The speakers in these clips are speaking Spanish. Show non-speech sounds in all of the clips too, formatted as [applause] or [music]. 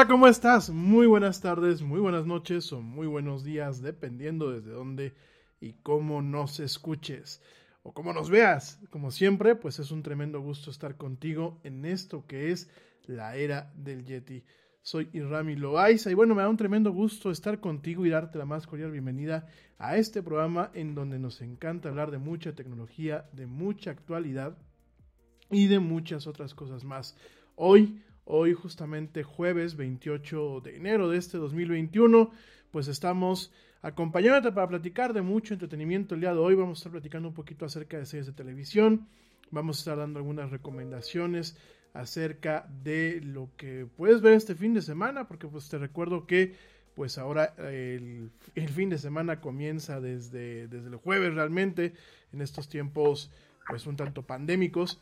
Hola, ¿cómo estás? Muy buenas tardes, muy buenas noches o muy buenos días, dependiendo desde dónde y cómo nos escuches o cómo nos veas. Como siempre, pues es un tremendo gusto estar contigo en esto que es la era del Yeti. Soy Irami Loaiza y bueno, me da un tremendo gusto estar contigo y darte la más cordial bienvenida a este programa en donde nos encanta hablar de mucha tecnología, de mucha actualidad y de muchas otras cosas más. Hoy Hoy justamente jueves 28 de enero de este 2021, pues estamos acompañándote para platicar de mucho entretenimiento el día de hoy. Vamos a estar platicando un poquito acerca de series de televisión, vamos a estar dando algunas recomendaciones acerca de lo que puedes ver este fin de semana, porque pues te recuerdo que pues ahora el, fin de semana comienza desde, desde el jueves realmente, en estos tiempos pues un tanto pandémicos.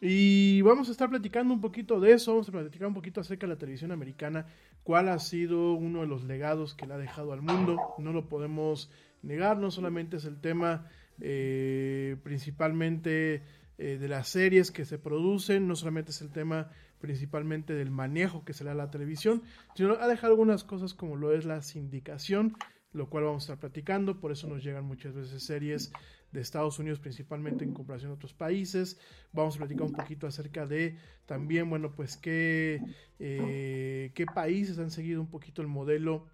Y vamos a estar platicando un poquito de eso, vamos a platicar un poquito acerca de la televisión americana, cuál ha sido uno de los legados que le ha dejado al mundo, no lo podemos negar, no solamente es el tema eh, principalmente eh, de las series que se producen, no solamente es el tema principalmente del manejo que se le da a la televisión, sino ha dejado algunas cosas como lo es la sindicación, lo cual vamos a estar platicando, por eso nos llegan muchas veces series de Estados Unidos principalmente en comparación a otros países. Vamos a platicar un poquito acerca de también, bueno, pues qué, eh, qué países han seguido un poquito el modelo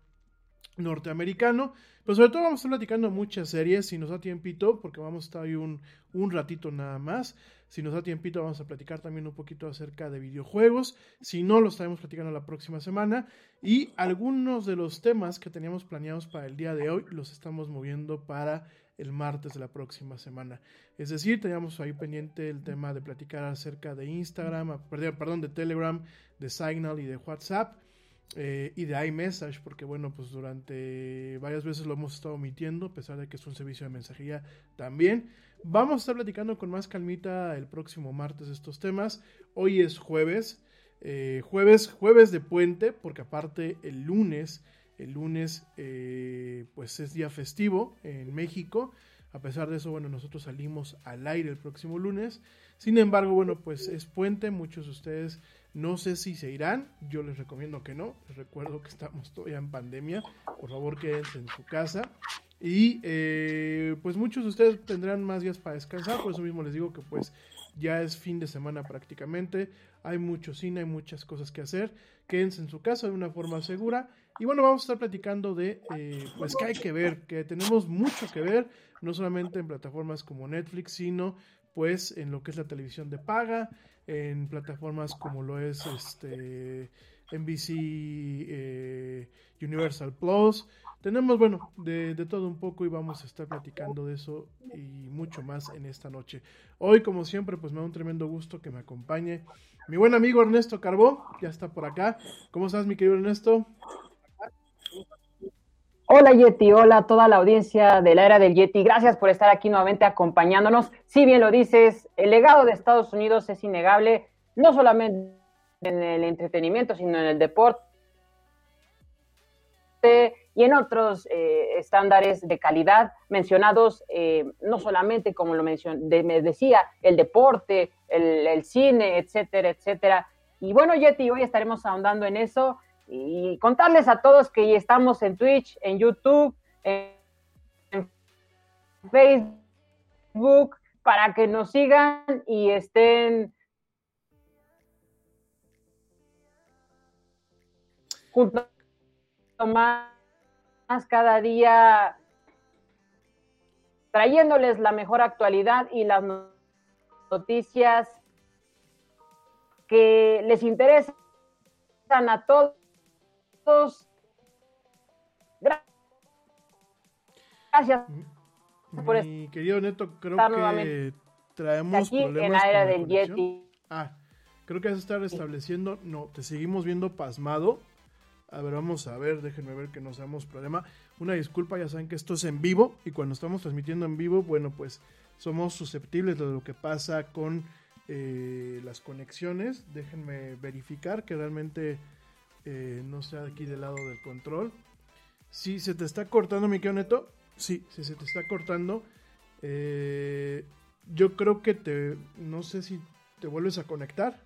norteamericano. Pero sobre todo vamos a estar platicando muchas series, si nos da tiempito, porque vamos a estar ahí un, un ratito nada más. Si nos da tiempito vamos a platicar también un poquito acerca de videojuegos. Si no, lo estaremos platicando la próxima semana. Y algunos de los temas que teníamos planeados para el día de hoy los estamos moviendo para el martes de la próxima semana. Es decir, teníamos ahí pendiente el tema de platicar acerca de Instagram, perdón, de Telegram, de Signal y de WhatsApp. Eh, y de iMessage, porque bueno, pues durante varias veces lo hemos estado omitiendo, a pesar de que es un servicio de mensajería también. Vamos a estar platicando con más calmita el próximo martes estos temas. Hoy es jueves, eh, jueves, jueves de puente, porque aparte el lunes el lunes, eh, pues es día festivo en México. A pesar de eso, bueno, nosotros salimos al aire el próximo lunes. Sin embargo, bueno, pues es puente. Muchos de ustedes no sé si se irán. Yo les recomiendo que no. Les recuerdo que estamos todavía en pandemia. Por favor, quédense en su casa. Y eh, pues muchos de ustedes tendrán más días para descansar. Por eso mismo les digo que pues ya es fin de semana prácticamente. Hay mucho cine, hay muchas cosas que hacer. Quédense en su casa de una forma segura y bueno, vamos a estar platicando de, eh, pues, que hay que ver, que tenemos mucho que ver, no solamente en plataformas como Netflix, sino pues en lo que es la televisión de paga, en plataformas como lo es este NBC eh, Universal Plus. Tenemos, bueno, de, de, todo un poco y vamos a estar platicando de eso y mucho más en esta noche. Hoy, como siempre, pues me da un tremendo gusto que me acompañe mi buen amigo Ernesto Carbó, ya está por acá. ¿Cómo estás, mi querido Ernesto? Hola Yeti, hola a toda la audiencia de la era del Yeti. Gracias por estar aquí nuevamente acompañándonos. Si bien lo dices, el legado de Estados Unidos es innegable, no solamente en el entretenimiento, sino en el deporte y en otros eh, estándares de calidad mencionados, eh, no solamente como lo mencioné, me decía, el deporte, el, el cine, etcétera, etcétera. Y bueno, Yeti, hoy estaremos ahondando en eso y contarles a todos que estamos en Twitch, en YouTube, en Facebook, para que nos sigan y estén junto más cada día trayéndoles la mejor actualidad y las noticias que les interesan a todos. Gracias. Por Mi querido Neto, creo que traemos aquí problemas en la era con del conexión. Yeti. Ah, creo que ya se está restableciendo. No, te seguimos viendo pasmado. A ver, vamos a ver, déjenme ver que nos damos problema. Una disculpa, ya saben que esto es en vivo y cuando estamos transmitiendo en vivo, bueno, pues somos susceptibles de lo que pasa con eh, las conexiones. Déjenme verificar que realmente eh, no sea aquí del lado del control. Si se te está cortando, mi Neto. Sí, si se te está cortando. Eh, yo creo que te. No sé si te vuelves a conectar.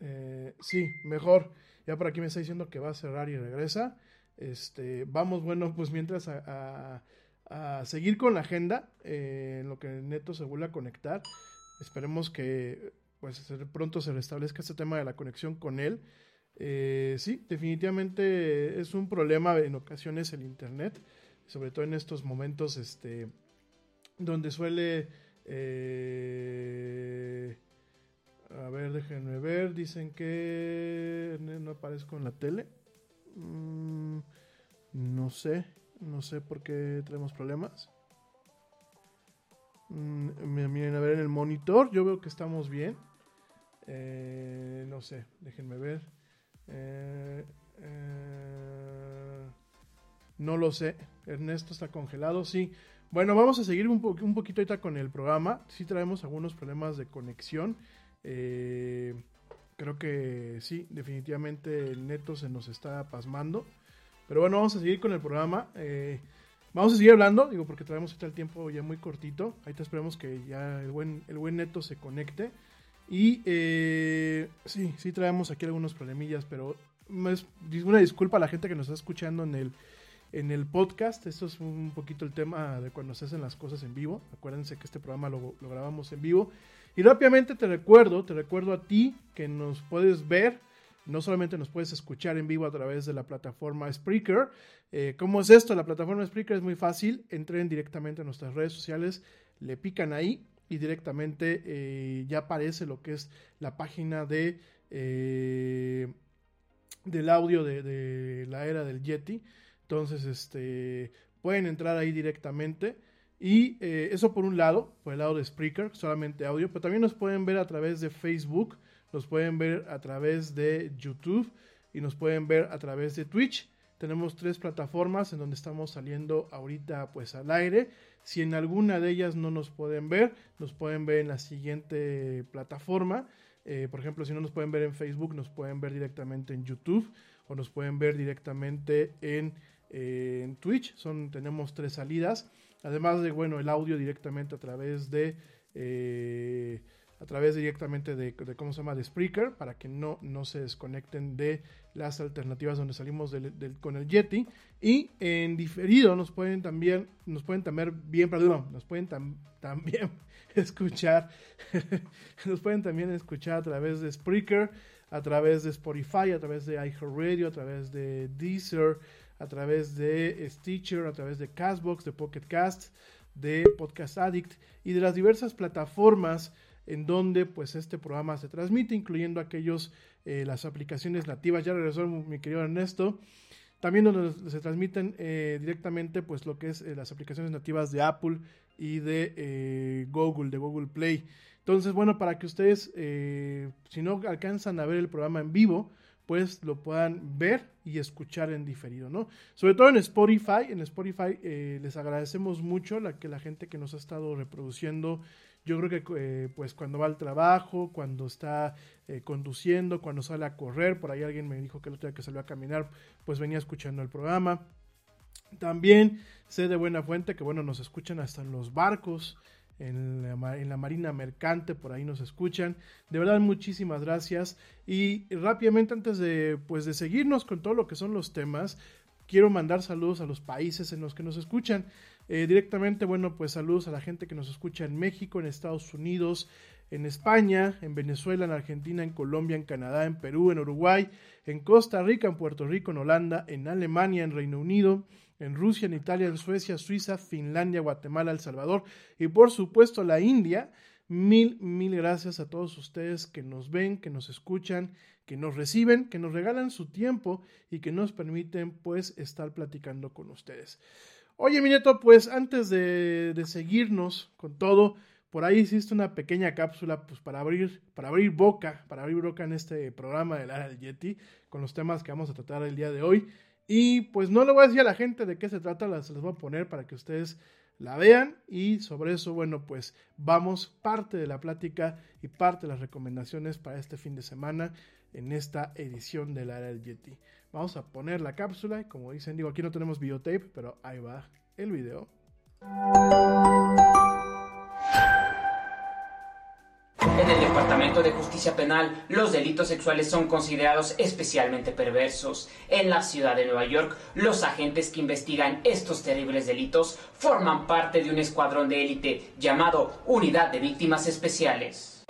Eh, sí, mejor. Ya por aquí me está diciendo que va a cerrar y regresa. Este, vamos, bueno, pues mientras a, a, a seguir con la agenda, en lo que Neto se vuelve a conectar. Esperemos que pues pronto se restablezca este tema de la conexión con él. Eh, sí, definitivamente es un problema en ocasiones el internet, sobre todo en estos momentos, este, donde suele, eh, a ver, déjenme ver, dicen que no aparezco en la tele, mm, no sé, no sé por qué tenemos problemas. Mm, miren, a ver en el monitor, yo veo que estamos bien. Eh, no sé, déjenme ver. Eh, eh, no lo sé. Ernesto está congelado, sí. Bueno, vamos a seguir un, po un poquito ahorita con el programa. Sí traemos algunos problemas de conexión. Creo que sí, definitivamente el neto se nos está pasmando. Pero bueno, vamos a seguir con el programa. Vamos a seguir hablando, digo, porque traemos ahorita el tiempo ya muy cortito. Ahorita esperemos que ya el buen neto se conecte. Y eh, sí, sí traemos aquí algunos problemillas, pero es una disculpa a la gente que nos está escuchando en el, en el podcast. Esto es un poquito el tema de cuando se hacen las cosas en vivo. Acuérdense que este programa lo, grabamos en vivo. Y rápidamente te recuerdo, te recuerdo a ti que nos puedes ver. No solamente nos puedes escuchar en vivo a través de la plataforma Spreaker. Eh, ¿Cómo es esto? La plataforma Spreaker es muy fácil. Entren directamente a nuestras redes sociales, le pican ahí y directamente eh, ya aparece lo que es la página de eh, del audio de, la era del Yeti. Entonces, este pueden entrar ahí directamente. Y eh, eso por un lado, por el lado de Spreaker, solamente audio, pero también nos pueden ver a través de Facebook, nos pueden ver a través de YouTube y nos pueden ver a través de Twitch. Tenemos tres plataformas en donde estamos saliendo ahorita pues al aire. Si en alguna de ellas no nos pueden ver, nos pueden ver en la siguiente plataforma. Eh, por ejemplo, si no nos pueden ver en Facebook, nos pueden ver directamente en YouTube o nos pueden ver directamente en, eh, Twitch. Son, tenemos tres salidas. Además de, bueno, el audio directamente a través de... Eh, a través directamente de, de, cómo se llama de Spreaker para que no, no se desconecten de las alternativas donde salimos del, del, con el Yeti. Y en diferido nos pueden también nos pueden también bien perdón nos pueden tam, también [laughs] escuchar [laughs] nos pueden también escuchar a través de Spreaker a través de Spotify a través de iHeartRadio a través de Deezer a través de Stitcher a través de Castbox de Pocket Cast de Podcast Addict y de las diversas plataformas en donde pues este programa se transmite, incluyendo aquellos, eh, las aplicaciones nativas. Ya regresó mi querido Ernesto. También donde se transmiten eh, directamente pues lo que es eh, las aplicaciones nativas de Apple y de Google, de Google Play. Entonces, bueno, para que ustedes, si no alcanzan a ver el programa en vivo, pues lo puedan ver y escuchar en diferido, ¿no? Sobre todo en Spotify, en Spotify les agradecemos mucho la que la gente que nos ha estado reproduciendo yo creo que eh, pues cuando va al trabajo, cuando está eh, conduciendo, cuando sale a correr, por ahí alguien me dijo que el otro día que salió a caminar, pues venía escuchando el programa. También sé de buena fuente que bueno, nos escuchan hasta en los barcos, en la, en la, Marina Mercante, por ahí nos escuchan. De verdad, muchísimas gracias. Y rápidamente, antes de, pues, de seguirnos con todo lo que son los temas, quiero mandar saludos a los países en los que nos escuchan. Eh, directamente, bueno, pues saludos a la gente que nos escucha en México, en Estados Unidos, en España, en Venezuela, en Argentina, en Colombia, en Canadá, en Perú, en Uruguay, en Costa Rica, en Puerto Rico, en Holanda, en Alemania, en Reino Unido, en Rusia, en Italia, en Suecia, Suiza, Finlandia, Guatemala, El Salvador y por supuesto la India. Mil, mil gracias a todos ustedes que nos ven, que nos escuchan, que nos reciben, que nos regalan su tiempo y que nos permiten pues estar platicando con ustedes. Oye, mi nieto, pues antes de, de seguirnos con todo, por ahí hiciste una pequeña cápsula pues, para, abrir, para abrir boca, para abrir boca en este programa del área del Yeti, con los temas que vamos a tratar el día de hoy. Y pues no le voy a decir a la gente de qué se trata, las les voy a poner para que ustedes la vean y sobre eso, bueno, pues vamos parte de la plática y parte de las recomendaciones para este fin de semana en esta edición del área del Yeti. Vamos a poner la cápsula como dicen, digo, aquí no tenemos videotape, pero ahí va el video. En el Departamento de Justicia Penal, los delitos sexuales son considerados especialmente perversos. En la ciudad de Nueva York, los agentes que investigan estos terribles delitos forman parte de un escuadrón de élite llamado Unidad de Víctimas Especiales.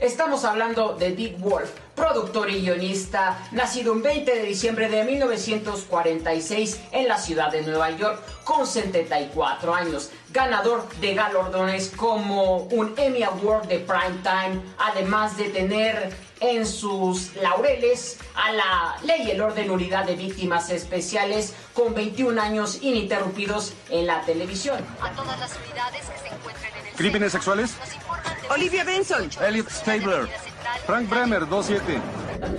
Estamos hablando de Dick Wolf, productor y guionista, nacido un 20 de diciembre de 1946 en la ciudad de Nueva York, con 74 años, ganador de galardones como un Emmy Award de Primetime, además de tener en sus laureles a la Ley y el Orden Unidad de Víctimas Especiales con 21 años ininterrumpidos en la televisión. A todas las unidades que se encuentran en ¿Crímenes sexuales? Olivia Benson. Elliot Stabler. Frank Bremer, 27.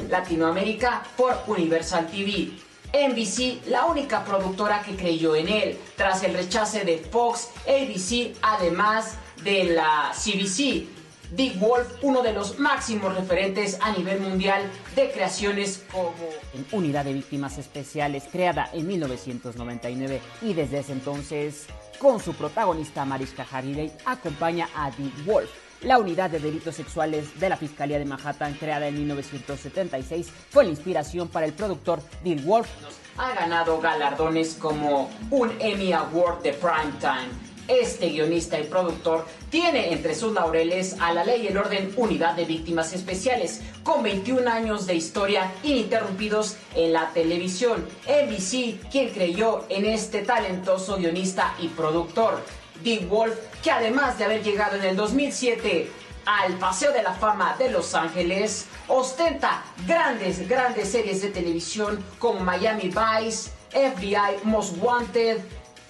Latinoamérica por Universal TV. NBC, la única productora que creyó en él, tras el rechace de Fox, ABC, además de la CBC. Dick Wolf, uno de los máximos referentes a nivel mundial de creaciones como en Unidad de Víctimas Especiales, creada en 1999 y desde ese entonces, con su protagonista Mariska Hargitay, acompaña a Dick Wolf. La unidad de delitos sexuales de la Fiscalía de Manhattan, creada en 1976, fue la inspiración para el productor Dick Wolf. Ha ganado galardones como un Emmy Award de Primetime. Este guionista y productor tiene entre sus laureles a la ley y el orden Unidad de Víctimas Especiales, con 21 años de historia ininterrumpidos en la televisión. NBC, quien creyó en este talentoso guionista y productor. Dick Wolf, que además de haber llegado en el 2007 al Paseo de la Fama de Los Ángeles, ostenta grandes, grandes series de televisión como Miami Vice, FBI Most Wanted,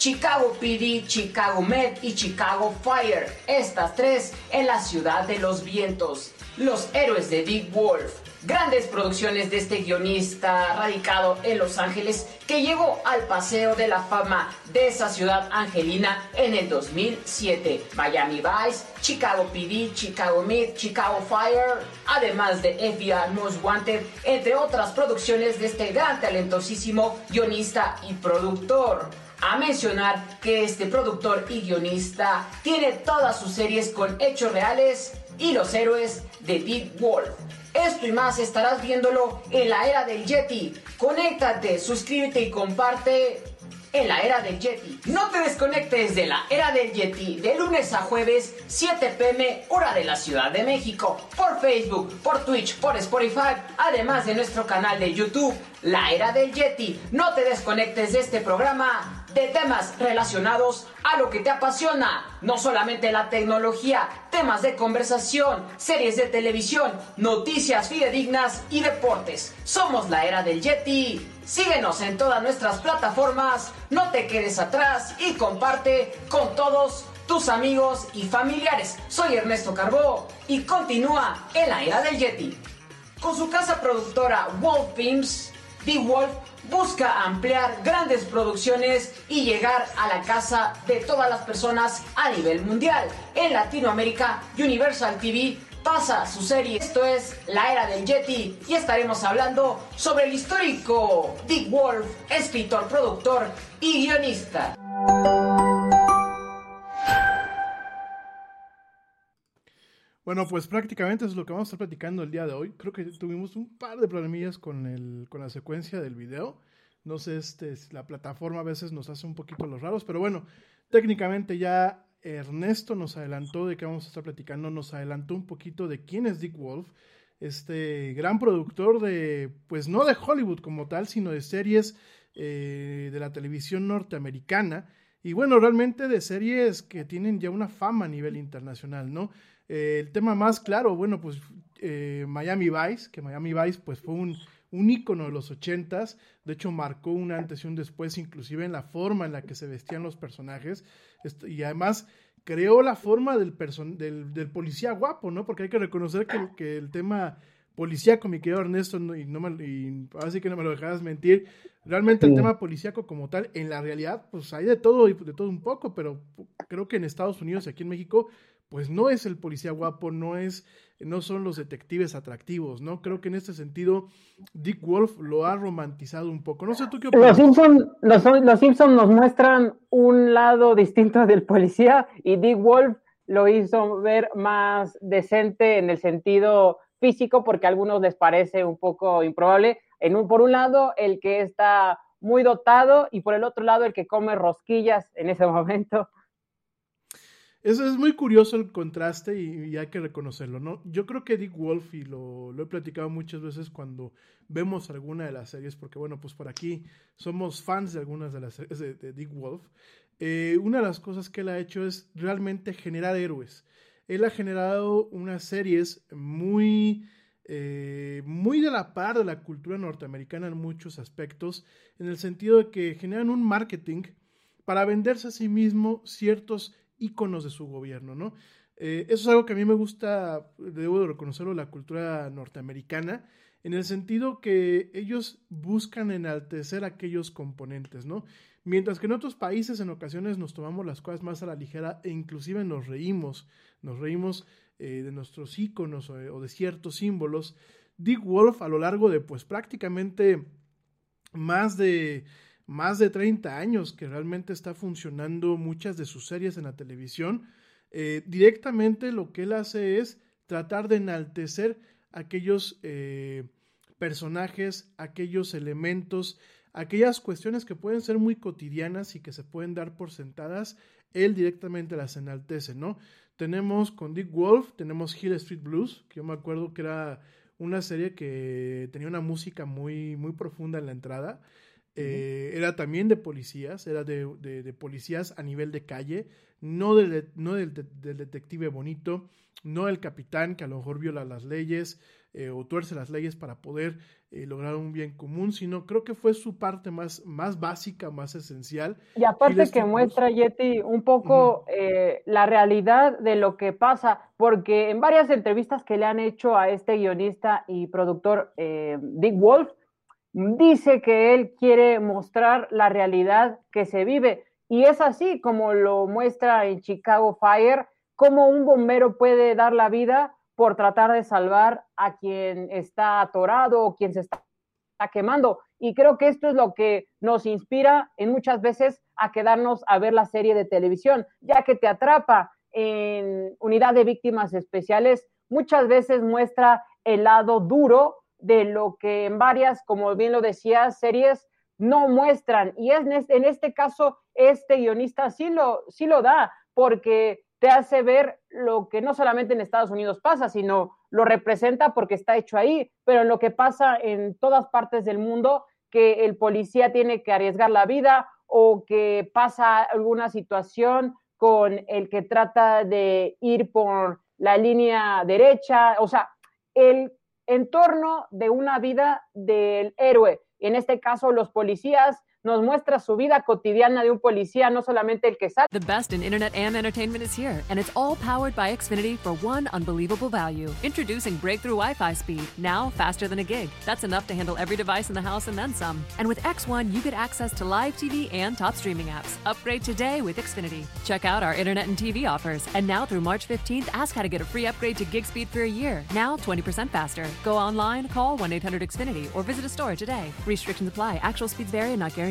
Chicago PD, Chicago Med y Chicago Fire. Estas tres en la ciudad de los vientos. Los héroes de Dick Wolf. Grandes producciones de este guionista radicado en Los Ángeles que llegó al Paseo de la Fama de esa ciudad angelina en el 2007. Miami Vice, Chicago PD, Chicago Med, Chicago Fire, además de FBI Most Wanted, entre otras producciones de este gran talentosísimo guionista y productor. A mencionar que este productor y guionista tiene todas sus series con hechos reales y los héroes de Dick Wolf. Esto y más estarás viéndolo en la era del Yeti. Conéctate, suscríbete y comparte en la era del Yeti. No te desconectes de la era del Yeti de lunes a jueves 7 pm hora de la Ciudad de México por Facebook, por Twitch, por Spotify, además de nuestro canal de YouTube, La Era del Yeti. No te desconectes de este programa de temas relacionados a lo que te apasiona, no solamente la tecnología, temas de conversación, series de televisión, noticias fidedignas y deportes. Somos la era del Yeti. Síguenos en todas nuestras plataformas, no te quedes atrás y comparte con todos tus amigos y familiares. Soy Ernesto Carbó y continúa en la era del Yeti. Con su casa productora Wolf Films, The Wolf busca ampliar grandes producciones y llegar a la casa de todas las personas a nivel mundial. En Latinoamérica, Universal TV pasa su serie. Esto es La Era del Yeti y estaremos hablando sobre el histórico Dick Wolf, escritor, productor y guionista. Bueno, pues prácticamente es lo que vamos a estar platicando el día de hoy. Creo que tuvimos un par de problemillas con, el, con la secuencia del video. No sé, este, la plataforma a veces nos hace un poquito los raros, pero bueno, técnicamente ya, Ernesto nos adelantó de qué vamos a estar platicando, nos adelantó un poquito de quién es Dick Wolf, este gran productor de, pues no de Hollywood como tal, sino de series eh, de la televisión norteamericana. Y bueno, realmente de series que tienen ya una fama a nivel internacional, ¿no? Eh, el tema más claro, bueno, pues eh, Miami Vice, que Miami Vice pues fue un, un ícono de los ochentas, de hecho marcó un antes y un después, inclusive en la forma en la que se vestían los personajes, y además creó la forma del, del, del, policía guapo, ¿no? Porque hay que reconocer que, que el tema policíaco, mi querido Ernesto, y, no me, y así que no me lo dejarás mentir, realmente el tema policíaco como tal, en la realidad, pues hay de todo y de todo un poco, pero creo que en Estados Unidos y aquí en México, pues no es el policía guapo, no es, no son los detectives atractivos, ¿no? Creo que en este sentido Dick Wolf lo ha romantizado un poco. No sé tú qué opinas. Los Simpsons los, los Simpson nos muestran un lado distinto [laughs] del policía y Dick Wolf lo hizo ver más decente en el sentido físico porque a algunos les parece un poco improbable. En un, por un lado, el que está muy dotado y por el otro lado, el que come rosquillas en ese [laughs] momento. Es muy curioso el contraste y, hay que reconocerlo, ¿no? Yo creo que Dick Wolf, y lo, lo, he platicado muchas veces cuando vemos alguna de las series, porque bueno, pues por aquí somos fans de algunas de las series de, Dick Wolf, eh, una de las cosas que él ha hecho es realmente generar héroes él ha generado unas series muy, eh, muy de la par de la cultura norteamericana en muchos aspectos, en el sentido de que generan un marketing para venderse a sí mismo ciertos iconos de su gobierno, ¿no? Eh, eso es algo que a mí me gusta, debo de reconocerlo, la cultura norteamericana, en el sentido que ellos buscan enaltecer aquellos componentes, ¿no? Mientras que en otros países en ocasiones nos tomamos las cosas más a la ligera e inclusive nos reímos, nos reímos eh, de nuestros íconos o, de ciertos símbolos. Dick Wolf a lo largo de pues prácticamente más de más de 30 años que realmente está funcionando muchas de sus series en la televisión, eh, directamente lo que él hace es tratar de enaltecer aquellos eh, personajes, aquellos elementos, aquellas cuestiones que pueden ser muy cotidianas y que se pueden dar por sentadas, él directamente las enaltece, ¿no? Tenemos con Dick Wolf, tenemos Hill Street Blues, que yo me acuerdo que era una serie que tenía una música muy, muy profunda en la entrada. Eh, era también de policías, era de, de, policías a nivel de calle, no, del, no del, del, detective bonito, no el capitán que a lo mejor viola las leyes eh, o tuerce las leyes para poder eh, lograr un bien común, sino creo que fue su parte más, más básica, más esencial. Y aparte que muestra, Yeti, un poco eh, la realidad de lo que pasa, porque en varias entrevistas que le han hecho a este guionista y productor Dick Wolf, dice que él quiere mostrar la realidad que se vive. Y es así como lo muestra en Chicago Fire, cómo un bombero puede dar la vida por tratar de salvar a quien está atorado o quien se está quemando. Y creo que esto es lo que nos inspira en muchas veces a quedarnos a ver la serie de televisión, ya que te atrapa en unidad de víctimas especiales, muchas veces muestra el lado duro de lo que en varias, como bien lo decía, series no muestran. Y es, en este caso, este guionista sí lo, sí lo da, porque te hace ver lo que no solamente en Estados Unidos pasa, sino lo representa porque está hecho ahí, pero lo que pasa en todas partes del mundo, que el policía tiene que arriesgar la vida o que pasa alguna situación con el que trata de ir por la línea derecha, o sea, el entorno de una vida del héroe. En este caso, los policías nos muestra su vida cotidiana de un policía, no solamente el que sale. The best in internet and entertainment is here, and it's all powered by Xfinity for one unbelievable value. Introducing breakthrough Wi-Fi speed, now faster than a gig. That's enough to handle every device in the house and then some. And with X1, you get access to live TV and top streaming apps. Upgrade today with Xfinity. Check out our internet and TV offers. And now through March 15th, ask how to get a free upgrade to gig speed for a year. Now 20% faster. Go online, call 1-800-XFINITY or visit a store today. Restrictions apply. Actual speeds vary and not guaranteed.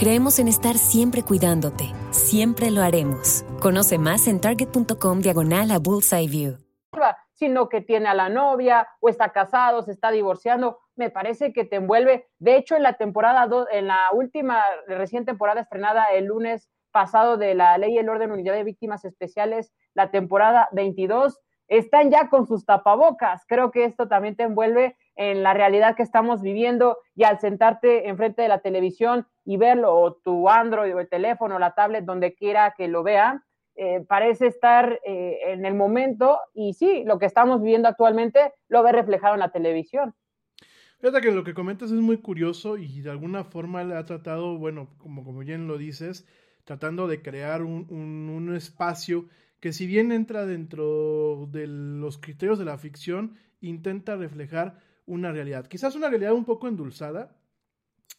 Creemos en estar siempre cuidándote. Siempre lo haremos. Conoce más en target.com diagonal a Bullseye View. Sino que tiene a la novia o está casado, se está divorciando. Me parece que te envuelve. De hecho, en la temporada, en la última recién temporada estrenada el lunes pasado de la Ley y el Orden Unidad de Víctimas Especiales, la temporada 22, están ya con sus tapabocas. Creo que esto también te envuelve en la realidad que estamos viviendo y al sentarte enfrente de la televisión y verlo, o tu Android o el teléfono, la tablet, donde quiera que lo vea, eh, parece estar eh, en el momento y sí, lo que estamos viviendo actualmente lo ve reflejado en la televisión. Fíjate que lo que comentas es muy curioso y de alguna forma ha tratado, bueno, como, como bien lo dices, tratando de crear un, un, espacio que si bien entra dentro de los criterios de la ficción, intenta reflejar una realidad. Quizás una realidad un poco endulzada.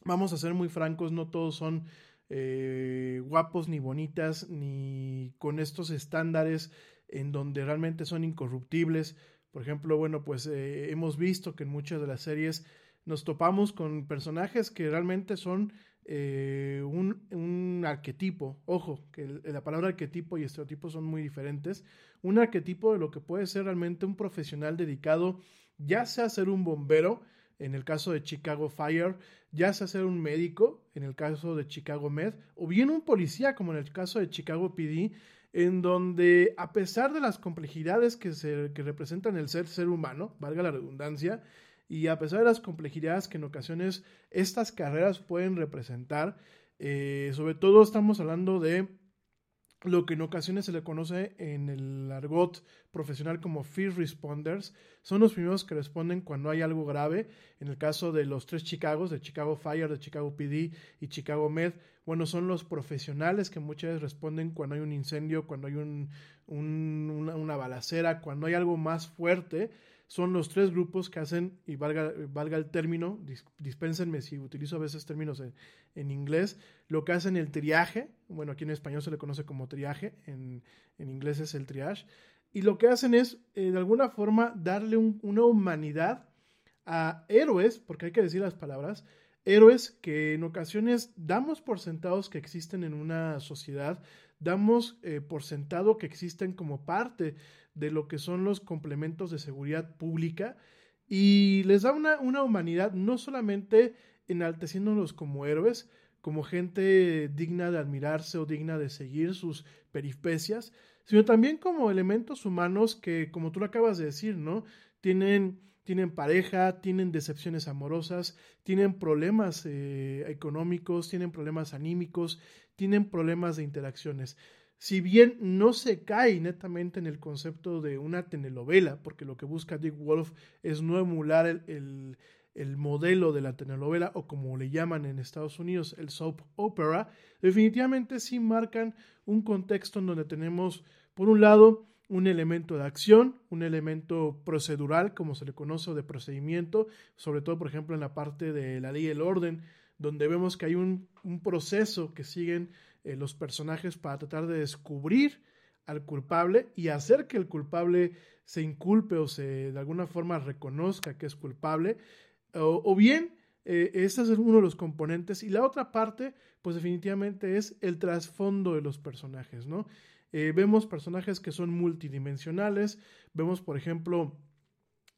Vamos a ser muy francos, no todos son eh, guapos ni bonitas, ni con estos estándares en donde realmente son incorruptibles. Por ejemplo, bueno, pues eh, hemos visto que en muchas de las series nos topamos con personajes que realmente son eh, un, un, arquetipo. Ojo, que la palabra arquetipo y estereotipo son muy diferentes. Un arquetipo de lo que puede ser realmente un profesional dedicado ya sea ser un bombero, en el caso de Chicago Fire, ya sea ser un médico, en el caso de Chicago Med, o bien un policía, como en el caso de Chicago PD, en donde a pesar de las complejidades que, se, que representan el ser ser humano, valga la redundancia, y a pesar de las complejidades que en ocasiones estas carreras pueden representar, eh, sobre todo estamos hablando de lo que en ocasiones se le conoce en el argot profesional como fear responders, son los primeros que responden cuando hay algo grave. En el caso de los tres Chicagos, de Chicago Fire, de Chicago PD y Chicago Med, bueno, son los profesionales que muchas veces responden cuando hay un incendio, cuando hay un, una, una balacera, cuando hay algo más fuerte son los tres grupos que hacen, y valga, valga el término, dispénsenme si utilizo a veces términos en, inglés, lo que hacen el triaje, bueno, aquí en español se le conoce como triaje, en, inglés es el triage, y lo que hacen es, eh, de alguna forma, darle una humanidad a héroes, porque hay que decir las palabras, héroes que en ocasiones damos por sentados que existen en una sociedad, damos eh, por sentado que existen como parte de lo que son los complementos de seguridad pública y les da una, una humanidad no solamente enalteciéndolos como héroes, como gente digna de admirarse o digna de seguir sus peripecias, sino también como elementos humanos que, como tú lo acabas de decir, ¿no? Tienen, tienen pareja, tienen decepciones amorosas, tienen problemas eh, económicos, tienen problemas anímicos, tienen problemas de interacciones. Si bien no se cae netamente en el concepto de una telenovela, porque lo que busca Dick Wolf es no emular el, modelo de la telenovela o como le llaman en Estados Unidos el soap opera, definitivamente sí marcan un contexto en donde tenemos, por un lado, un elemento de acción, un elemento procedural, como se le conoce, de procedimiento, sobre todo, por ejemplo, en la parte de la ley y el orden, donde vemos que hay un, un proceso que siguen eh, los personajes para tratar de descubrir al culpable y hacer que el culpable se inculpe o se de alguna forma reconozca que es culpable. O, bien, eh, ese es uno de los componentes. Y la otra parte, pues definitivamente es el trasfondo de los personajes, ¿no? Eh, vemos personajes que son multidimensionales. Vemos, por ejemplo,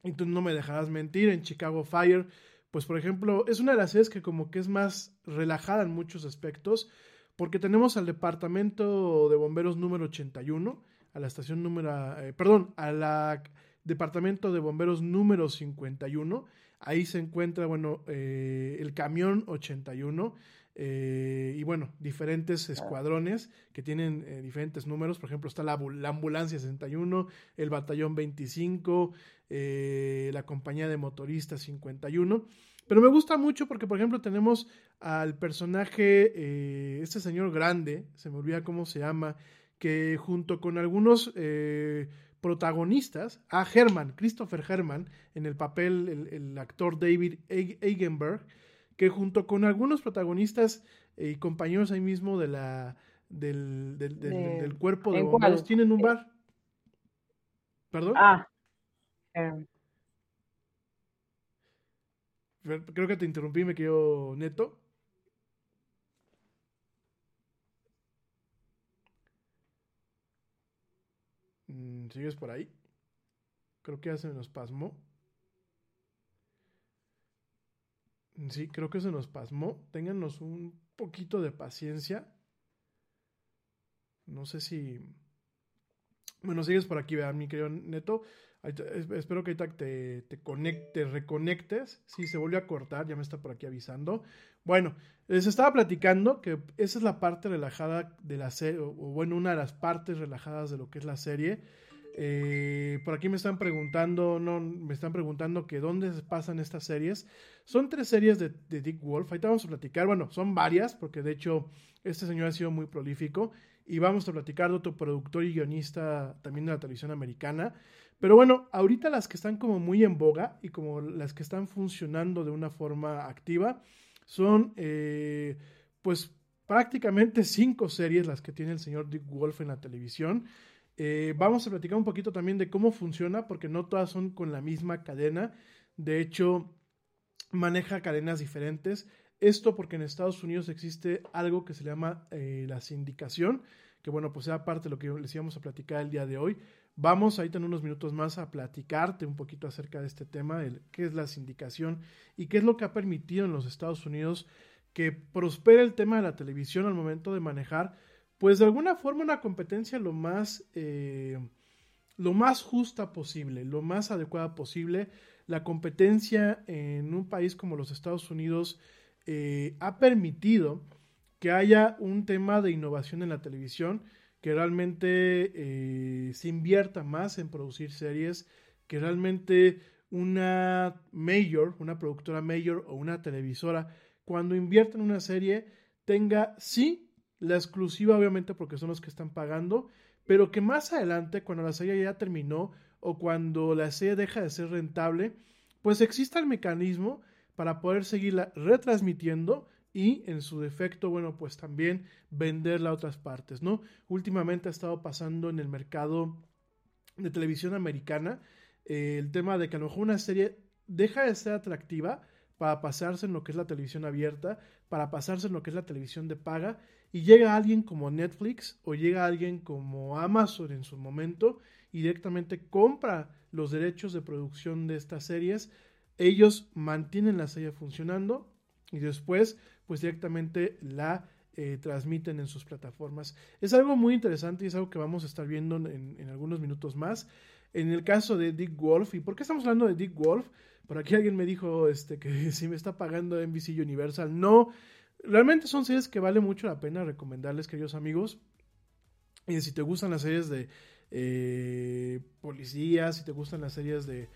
y tú no me dejarás mentir, en Chicago Fire, pues por ejemplo, es una de las series que como que es más relajada en muchos aspectos porque tenemos al departamento de bomberos número 81, a la estación número, eh, perdón, a la departamento de bomberos número 51, ahí se encuentra, bueno, eh, el camión 81, eh, y bueno, diferentes escuadrones que tienen diferentes números. Por ejemplo, está la, la, ambulancia 61, el batallón 25, la compañía de motoristas 51. Pero me gusta mucho porque, por ejemplo, tenemos al personaje, eh, este señor grande, se me olvida cómo se llama, que junto con algunos eh, protagonistas, a Herman, Christopher Herman, en el papel, el, actor David Eigenberg, que junto con algunos protagonistas y compañeros ahí mismo de la, del, del, del, De- del cuerpo de ¿en bomberos cuál? tienen un Eh, bar. ¿Perdón? Ah, eh, Fer- Creo que te interrumpí, me quedo neto. Mm, ¿Sigues por ahí? Creo que ya se nos pasmó. Mm, Sí, creo que se nos pasmó. Ténganos un poquito de paciencia. No sé si... Bueno, sigues por aquí, vean, mi querido Neto. Espero que ahorita te, te conectes, reconectes. Sí, se volvió a cortar, ya me está por aquí avisando. Bueno, les estaba platicando que esa es la parte relajada de la serie, o, o bueno, una de las partes relajadas de lo que es la serie. Eh, por aquí me están preguntando, no, me están preguntando que dónde se pasan estas series. Son tres series de, Dick Wolf. Ahorita vamos a platicar, bueno, son varias, porque de hecho este señor ha sido muy prolífico. Y vamos a platicar de otro productor y guionista también de la televisión americana. Pero bueno, ahorita las que están como muy en boga y como las que están funcionando de una forma activa son eh, pues prácticamente cinco series las que tiene el señor Dick Wolf en la televisión. Eh, vamos a platicar un poquito también de cómo funciona, porque no todas son con la misma cadena. De hecho, maneja cadenas diferentes. Esto porque en Estados Unidos existe algo que se llama eh, la sindicación, que bueno, pues sea parte de lo que les íbamos a platicar el día de hoy. Vamos ahorita en unos minutos más a platicarte un poquito acerca de este tema, el, qué es la sindicación y qué es lo que ha permitido en los Estados Unidos que prospere el tema de la televisión al momento de manejar, pues de alguna forma una competencia lo más, eh, lo más justa posible, lo más adecuada posible. La competencia en un país como los Estados Unidos eh, ha permitido que haya un tema de innovación en la televisión, que realmente eh, se invierta más en producir series, que realmente una mayor, una productora mayor o una televisora, cuando invierte en una serie, tenga sí la exclusiva, obviamente porque son los que están pagando, pero que más adelante, cuando la serie ya terminó o cuando la serie deja de ser rentable, pues exista el mecanismo para poder seguirla retransmitiendo y en su defecto, bueno, pues también venderla a otras partes, ¿no? Últimamente ha estado pasando en el mercado de televisión americana eh, el tema de que a lo mejor una serie deja de ser atractiva para pasarse en lo que es la televisión abierta, para pasarse en lo que es la televisión de paga, y llega alguien como Netflix o llega alguien como Amazon en su momento y directamente compra los derechos de producción de estas series, ellos mantienen la serie funcionando y después pues directamente la eh, transmiten en sus plataformas. Es algo muy interesante y es algo que vamos a estar viendo en, en, algunos minutos más. En el caso de Dick Wolf, ¿y por qué estamos hablando de Dick Wolf? Por aquí alguien me dijo este, que [laughs] si me está pagando NBC Universal. No, realmente son series que vale mucho la pena recomendarles, queridos amigos. Y si te gustan las series de eh, policías, si te gustan las series de,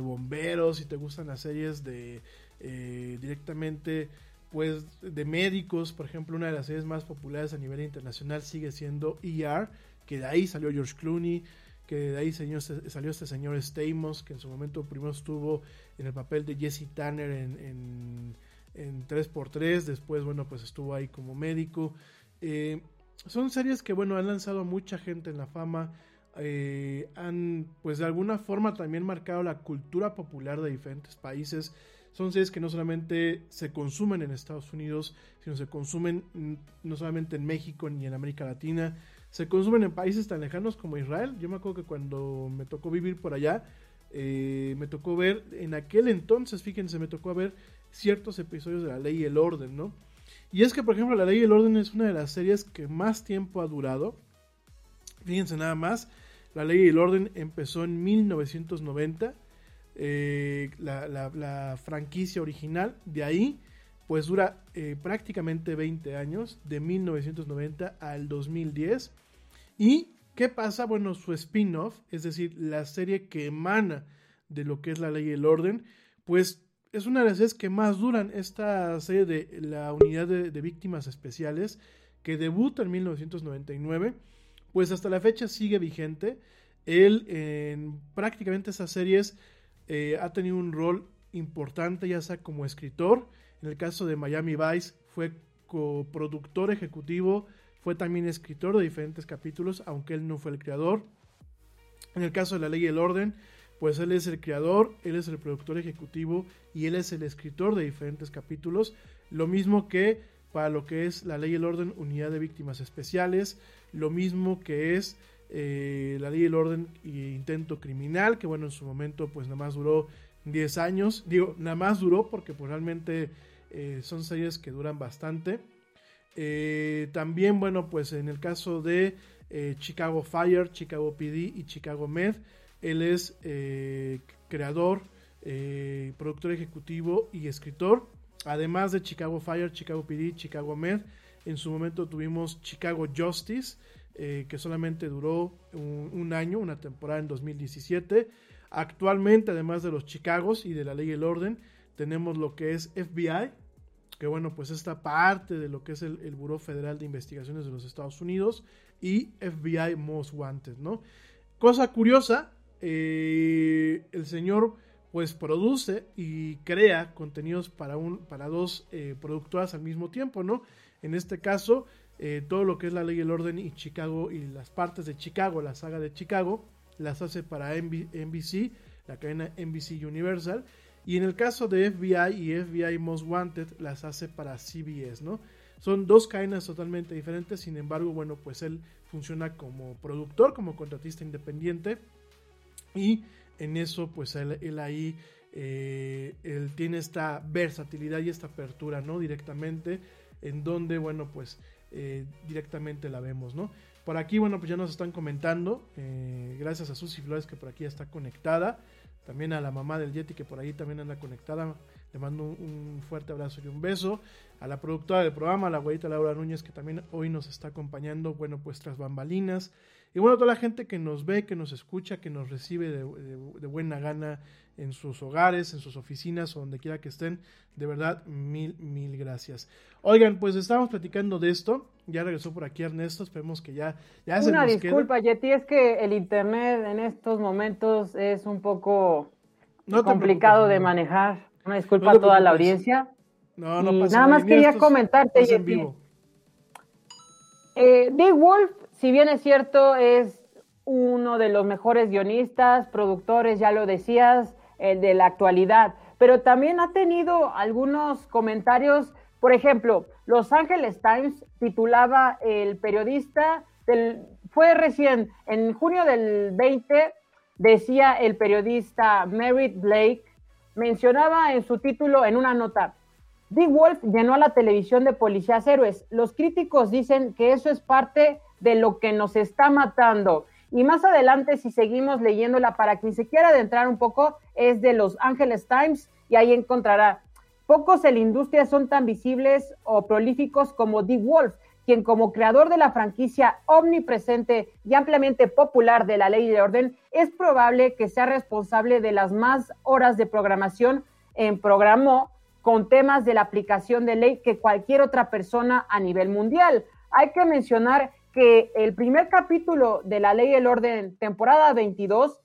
bomberos, si te gustan las series de eh, directamente pues de médicos, por ejemplo, una de las series más populares a nivel internacional sigue siendo ER, que de ahí salió George Clooney, que de ahí salió, salió este señor Stamos, que en su momento primero estuvo en el papel de Jesse Tanner en, en, en 3x3, después, bueno, pues estuvo ahí como médico. Eh, son series que, bueno, han lanzado a mucha gente en la fama, eh, han, pues de alguna forma también marcado la cultura popular de diferentes países. Son series que no solamente se consumen en Estados Unidos, sino se consumen no solamente en México ni en América Latina, se consumen en países tan lejanos como Israel. Yo me acuerdo que cuando me tocó vivir por allá, eh, me tocó ver, en aquel entonces, fíjense, me tocó ver ciertos episodios de La Ley y el Orden, ¿no? Y es que, por ejemplo, La Ley y el Orden es una de las series que más tiempo ha durado. Fíjense nada más, La Ley y el Orden empezó en 1990. Eh, la, la, franquicia original. De ahí, pues dura eh, prácticamente 20 años, de 1990 al 2010. ¿Y qué pasa? Bueno, su spin-off, es decir, la serie que emana de lo que es la ley y el orden, pues es una de las series que más duran. Esta serie de la unidad de, víctimas especiales, que debuta en 1999, pues hasta la fecha sigue vigente. Él en prácticamente esas series eh, ha tenido un rol importante, ya sea como escritor, en el caso de Miami Vice fue coproductor ejecutivo, fue también escritor de diferentes capítulos, aunque él no fue el creador. En el caso de la ley y el orden, pues él es el creador, él es el productor ejecutivo y él es el escritor de diferentes capítulos. Lo mismo que para lo que es la ley y el orden, unidad de víctimas especiales. Lo mismo que es eh, la ley y el orden e intento criminal, que bueno, en su momento pues nada más duró 10 años. Digo, nada más duró porque pues realmente eh, son series que duran bastante. Eh, también, bueno, pues en el caso de Chicago Fire, Chicago PD y Chicago Med, él es creador, productor ejecutivo y escritor. Además de Chicago Fire, Chicago PD, Chicago Med, en su momento tuvimos Chicago Justice, eh, que solamente duró un, año, una temporada en 2017. Actualmente, además de los Chicagos y de la ley y el orden, tenemos lo que es FBI, que bueno, pues esta parte de lo que es el, el Buró Federal de Investigaciones de los Estados Unidos y FBI Most Wanted, ¿no? Cosa curiosa, eh, el señor pues produce y crea contenidos para, un, para dos eh, productoras al mismo tiempo, ¿no? En este caso, eh, todo lo que es la ley y el orden y Chicago y las partes de Chicago, la saga de Chicago, las hace para NBC, la cadena NBC Universal. Y en el caso de FBI y FBI Most Wanted, las hace para CBS, ¿no? Son dos cadenas totalmente diferentes, sin embargo, bueno, pues él funciona como productor, como contratista independiente. Y en eso, pues él, ahí, eh, él tiene esta versatilidad y esta apertura, ¿no? Directamente, en donde, bueno, pues eh, directamente la vemos, ¿no? Por aquí, bueno, pues ya nos están comentando. Eh, gracias a Susy Flores que por aquí está conectada. También a la mamá del Yeti que por ahí también anda conectada. Le mando un, fuerte abrazo y un beso. A la productora del programa, la abuelita Laura Núñez, que también hoy nos está acompañando, bueno, pues tras bambalinas. Y bueno, toda la gente que nos ve, que nos escucha, que nos recibe de buena gana en sus hogares, en sus oficinas o donde quiera que estén. De verdad, mil, mil gracias. Oigan, pues estábamos platicando de esto. Ya regresó por aquí Ernesto. Esperemos que ya, ya se Una disculpa, Yeti, es que el internet en estos momentos es un poco complicado de manejar. Una disculpa a toda la audiencia. No, no pasa nada más quería comentarte, Yeti. Eh, Big Wolf, si bien es cierto, es uno de los mejores guionistas, productores, ya lo decías, el de la actualidad, pero también ha tenido algunos comentarios, por ejemplo, Los Angeles Times titulaba el periodista, del, fue recién, en junio del 20, decía el periodista Merritt Blake, mencionaba en su título, en una nota, Big Wolf llenó a la televisión de policías héroes. Los críticos dicen que eso es parte de lo que nos está matando y más adelante, si seguimos leyéndola para quien se quiera adentrar un poco, es de Los Angeles Times y ahí encontrará. Pocos en la industria son tan visibles o prolíficos como Dick Wolf, quien como creador de la franquicia omnipresente y ampliamente popular de la ley de orden, es probable que sea responsable de las más horas de programación en programa con temas de la aplicación de ley que cualquier otra persona a nivel mundial. Hay que mencionar que el primer capítulo de la ley del orden, temporada 22,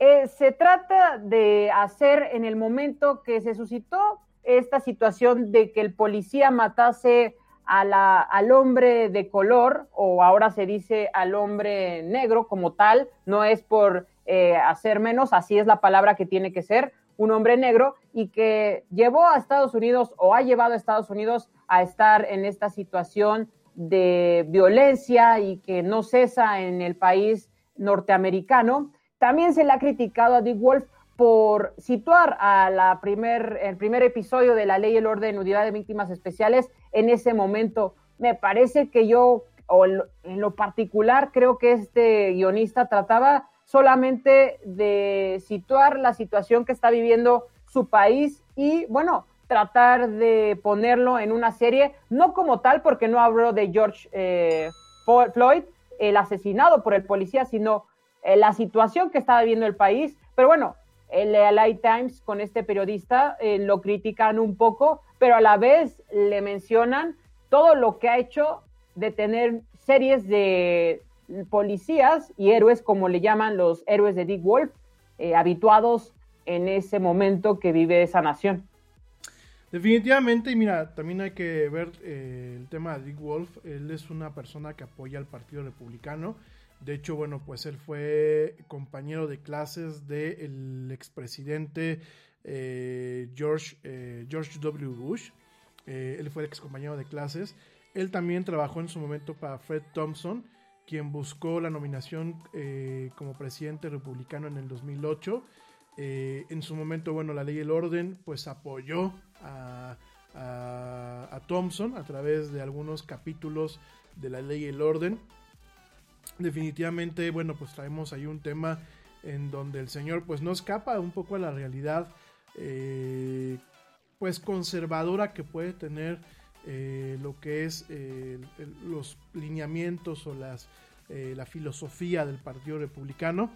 eh, se trata de hacer en el momento que se suscitó esta situación de que el policía matase a la, al hombre de color, o ahora se dice al hombre negro como tal, no es por eh, hacer menos, así es la palabra que tiene que ser, un hombre negro, y que llevó a Estados Unidos o ha llevado a Estados Unidos a estar en esta situación de violencia y que no cesa en el país norteamericano. También se le ha criticado a Dick Wolf por situar a la primer, el primer episodio de la ley y el orden unidad de víctimas especiales en ese momento. Me parece que yo, o en lo particular, creo que este guionista trataba solamente de situar la situación que está viviendo su país y, bueno, tratar de ponerlo en una serie, no como tal, porque no hablo de George eh, Floyd, el asesinado por el policía, sino eh, la situación que estaba viviendo el país. Pero bueno, el LA Times con este periodista eh, lo critican un poco, pero a la vez le mencionan todo lo que ha hecho de tener series de policías y héroes, como le llaman los héroes de Dick Wolf, habituados en ese momento que vive esa nación. Definitivamente, y mira, también hay que ver eh, el tema de Dick Wolf. Él es una persona que apoya al Partido Republicano. De hecho, bueno, pues él fue compañero de clases del expresidente eh, George, eh, George W. Bush. Eh, él fue el ex compañero de clases. Él también trabajó en su momento para Fred Thompson, quien buscó la nominación como presidente republicano en el 2008. Eh, en su momento, bueno, la ley y el orden, pues apoyó a, a, a Thompson a través de algunos capítulos de la ley y el orden. Definitivamente, bueno, pues traemos ahí un tema en donde el señor pues no escapa un poco a la realidad eh, pues conservadora que puede tener eh, lo que es eh, los lineamientos o las, la filosofía del Partido Republicano.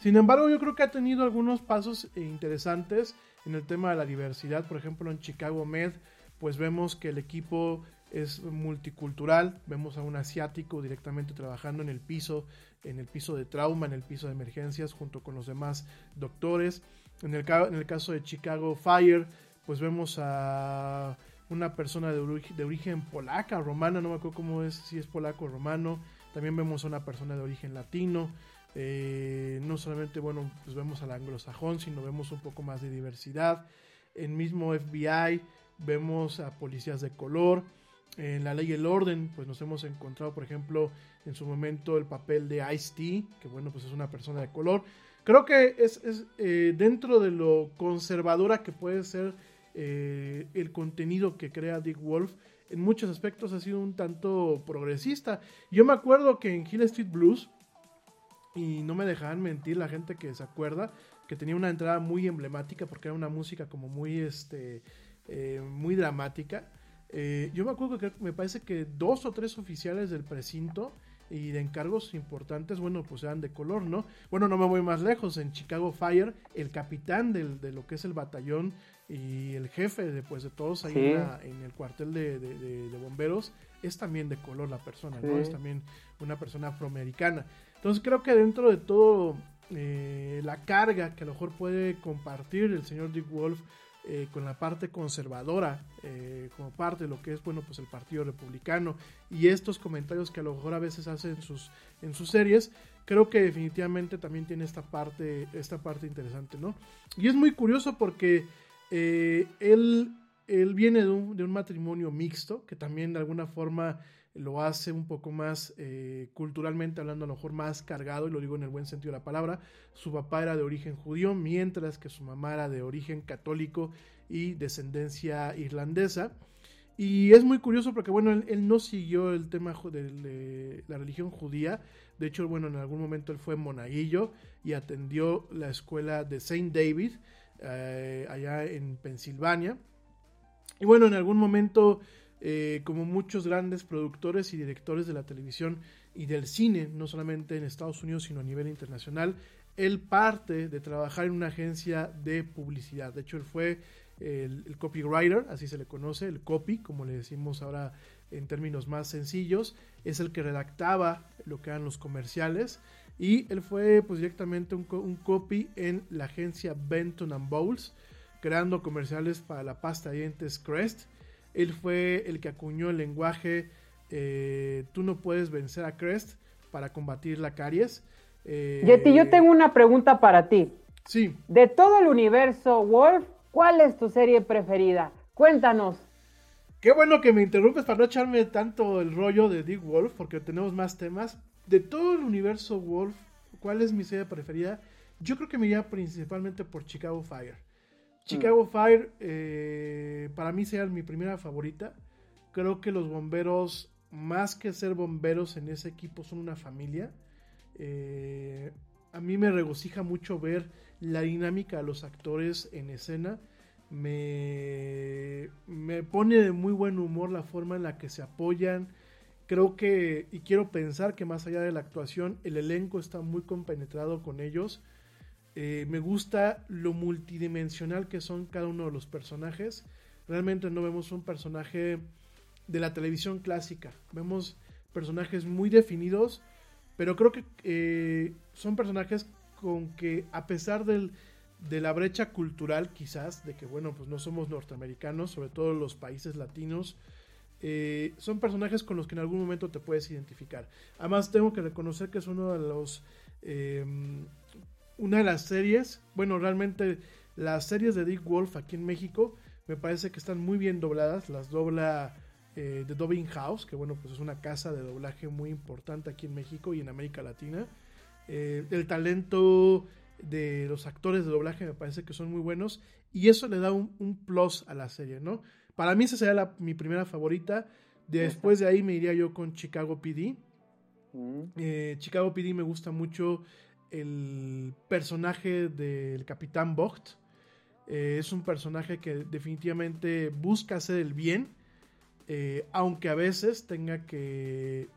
Sin embargo, yo creo que ha tenido algunos pasos interesantes en el tema de la diversidad. Por ejemplo, en Chicago Med, pues vemos que el equipo es multicultural. Vemos a un asiático directamente trabajando en el piso, en el piso de trauma, en el piso de emergencias, junto con los demás doctores. En el, en el caso de Chicago Fire, pues vemos a una persona de origen polaca, romana, no me acuerdo cómo es, si es polaco o romano. También vemos a una persona de origen latino. Eh, no solamente, bueno, pues vemos al anglosajón, sino vemos un poco más de diversidad. En mismo FBI vemos a policías de color. En la ley y el orden, pues nos hemos encontrado, por ejemplo, en su momento el papel de Ice-T, que bueno, pues es una persona de color. Creo que es, es, eh, dentro de lo conservadora que puede ser eh, el contenido que crea Dick Wolf, en muchos aspectos ha sido un tanto progresista. Yo me acuerdo que en Hill Street Blues, y no me dejaban mentir la gente que se acuerda, que tenía una entrada muy emblemática porque era una música como muy, este, eh, muy dramática. Eh, yo me acuerdo que me parece que dos o tres oficiales del precinto y de encargos importantes, bueno, pues eran de color, ¿no? Bueno, no me voy más lejos, en Chicago Fire, el capitán del, de lo que es el batallón y el jefe de, pues, de todos ahí Sí. en, la- en el cuartel de, de- de- de bomberos es también de color la persona, ¿no? Es también una persona afroamericana. Entonces creo que dentro de todo eh, la carga que a lo mejor puede compartir el señor Dick Wolf eh, con la parte conservadora, eh, como parte de lo que es, bueno, pues el Partido Republicano y estos comentarios que a lo mejor a veces hace en sus, en sus series, creo que definitivamente también tiene esta parte, esta parte interesante, ¿no? Y es muy curioso porque eh, él, él viene de un, de un matrimonio mixto, que también de alguna forma lo hace un poco más eh, culturalmente hablando, a lo mejor más cargado, y lo digo en el buen sentido de la palabra. Su papá era de origen judío, mientras que su mamá era de origen católico y descendencia irlandesa. Y es muy curioso porque, bueno, él, no siguió el tema de la religión judía. De hecho, bueno, en algún momento él fue monaguillo y atendió la escuela de Saint David, eh, allá en Pensilvania. Y bueno, en algún momento, eh, como muchos grandes productores y directores de la televisión y del cine, no solamente en Estados Unidos, sino a nivel internacional, él parte de trabajar en una agencia de publicidad. De hecho, él fue el, el copywriter, así se le conoce, el copy, como le decimos ahora en términos más sencillos, es el que redactaba lo que eran los comerciales y él fue pues directamente un, un copy en la agencia Benton and Bowles, creando comerciales para la pasta de dientes Crest. Él fue el que acuñó el lenguaje eh, tú no puedes vencer a Crest para combatir la caries. Eh, Yeti, yo tengo una pregunta para ti. Sí. De todo el universo Wolf, ¿cuál es tu serie preferida? Cuéntanos. Qué bueno que me interrumpes para no echarme tanto el rollo de Dick Wolf, porque tenemos más temas. De todo el universo Wolf, ¿cuál es mi serie preferida? Yo creo que me iría principalmente por Chicago Fire. Chicago Fire, eh, para mí sería mi primera favorita. Creo que los bomberos, más que ser bomberos en ese equipo, son una familia. Eh, a mí me regocija mucho ver la dinámica de los actores en escena. Me, me pone de muy buen humor la forma en la que se apoyan. Creo que, y quiero pensar que más allá de la actuación, el elenco está muy compenetrado con ellos. Eh, me gusta lo multidimensional que son cada uno de los personajes. Realmente no vemos un personaje de la televisión clásica. Vemos personajes muy definidos, pero creo que eh, son personajes con que a pesar del, de la brecha cultural quizás, de que bueno, pues no somos norteamericanos, sobre todo los países latinos, eh, son personajes con los que en algún momento te puedes identificar. Además tengo que reconocer que es uno de los... una de las series, bueno, realmente las series de Dick Wolf aquí en México me parece que están muy bien dobladas, las dobla eh, The Dubbing House, que bueno, pues es una casa de doblaje muy importante aquí en México y en América Latina. Eh, el talento de los actores de doblaje me parece que son muy buenos y eso le da un, plus a la serie, ¿no? Para mí esa sería mi primera favorita. Después de ahí me iría yo con Chicago PD. Mm. Eh, Chicago PD me gusta mucho el personaje del Capitán Bocht. Eh, es un personaje que definitivamente busca hacer el bien, eh, aunque a veces tenga que...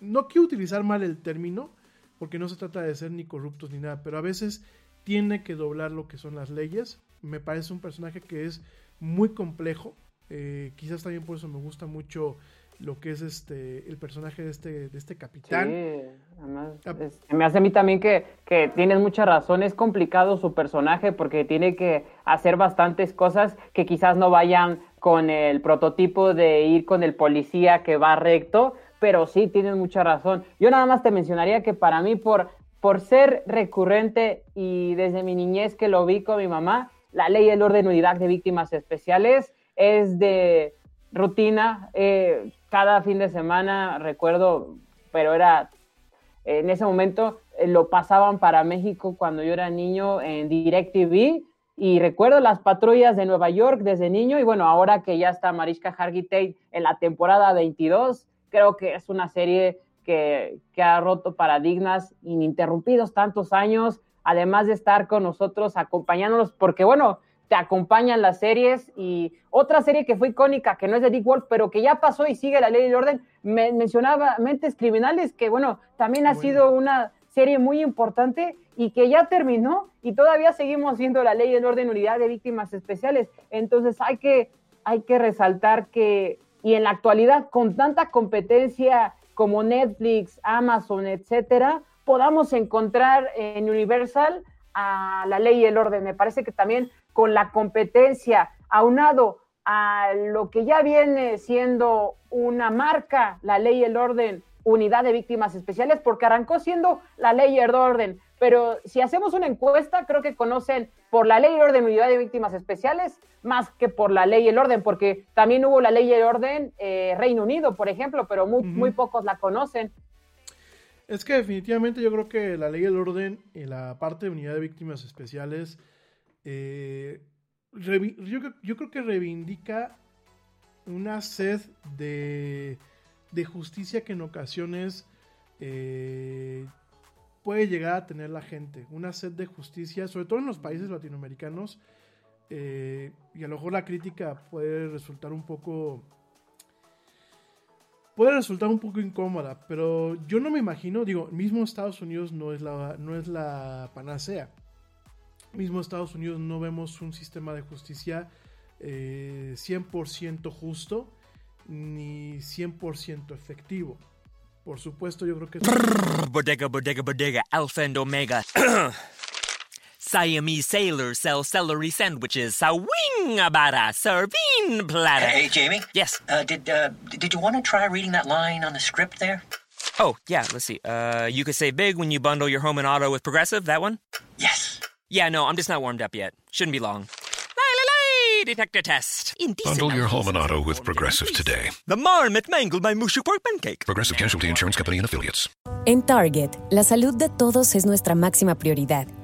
No quiero utilizar mal el término, porque no se trata de ser ni corruptos ni nada, pero a veces tiene que doblar lo que son las leyes. Me parece un personaje que es muy complejo. Eh, quizás también por eso me gusta mucho lo que es este el personaje de este, de este capitán. Sí, además ah. me hace a mí también que, que tienes mucha razón, es complicado su personaje porque tiene que hacer bastantes cosas que quizás no vayan con el prototipo de ir con el policía que va recto, pero sí tienes mucha razón. Yo nada más te mencionaría que para mí, por, por ser recurrente y desde mi niñez que lo vi con mi mamá, la ley del orden unidad de víctimas especiales es de rutina. Eh, cada fin de semana, recuerdo, pero era en ese momento eh, lo pasaban para México cuando yo era niño en DirecTV y recuerdo las patrullas de Nueva York desde niño y bueno, ahora que ya está Mariska Hargitay en la temporada 22, creo que es una serie que, ha roto paradigmas ininterrumpidos tantos años, además de estar con nosotros acompañándonos, porque bueno, te acompañan las series y otra serie que fue icónica, que no es de Dick Wolf, pero que ya pasó y sigue la ley del orden, me, mencionaba Mentes Criminales, que bueno, también ha sido una serie muy importante y que ya terminó y todavía seguimos viendo la ley del orden unidad de víctimas especiales. Entonces hay que, hay que resaltar que y en la actualidad, con tanta competencia como Netflix, Amazon, etcétera, podamos encontrar en Universal a la ley y el orden. Me parece que también con la competencia aunado a lo que ya viene siendo una marca, la ley y el orden, unidad de víctimas especiales, porque arrancó siendo la ley y el orden. Pero si hacemos una encuesta, creo que conocen por la ley y orden unidad de víctimas especiales más que por la ley y el orden, porque también hubo la ley y el orden eh, Reino Unido, por ejemplo, pero muy, muy pocos la conocen. Es que definitivamente yo creo que la ley y el orden y la parte de unidad de víctimas especiales, eh, yo, creo que reivindica una sed de, justicia que en ocasiones eh, puede llegar a tener la gente. Una sed de justicia, sobre todo en los países latinoamericanos, eh, y a lo mejor la crítica puede resultar un poco puede resultar un poco incómoda, pero yo no me imagino, digo, mismo Estados Unidos no es la, no es la panacea. Mismo Estados Unidos no vemos un sistema de justicia 100% eh, justo ni 100% efectivo. Por supuesto, yo creo que... bodega, bodega, bodega, alfa and omega. [clears throat] Siamese sailors sell celery sandwiches. Sawing about a serving platter. Hey, Jamie. Yes. Uh, did uh, did you want to try reading that line on the script there? Oh yeah. Let's see. Uh, you could save big when you bundle your home and auto with Progressive. That one. Yes. Yeah. No, I'm just not warmed up yet. Shouldn't be long. detector test. Bundle your home and auto with Progressive today. The marmot mangled my mushu pork pancake. Progressive Casualty Insurance Company and Affiliates. En Target, la salud de todos es nuestra máxima prioridad.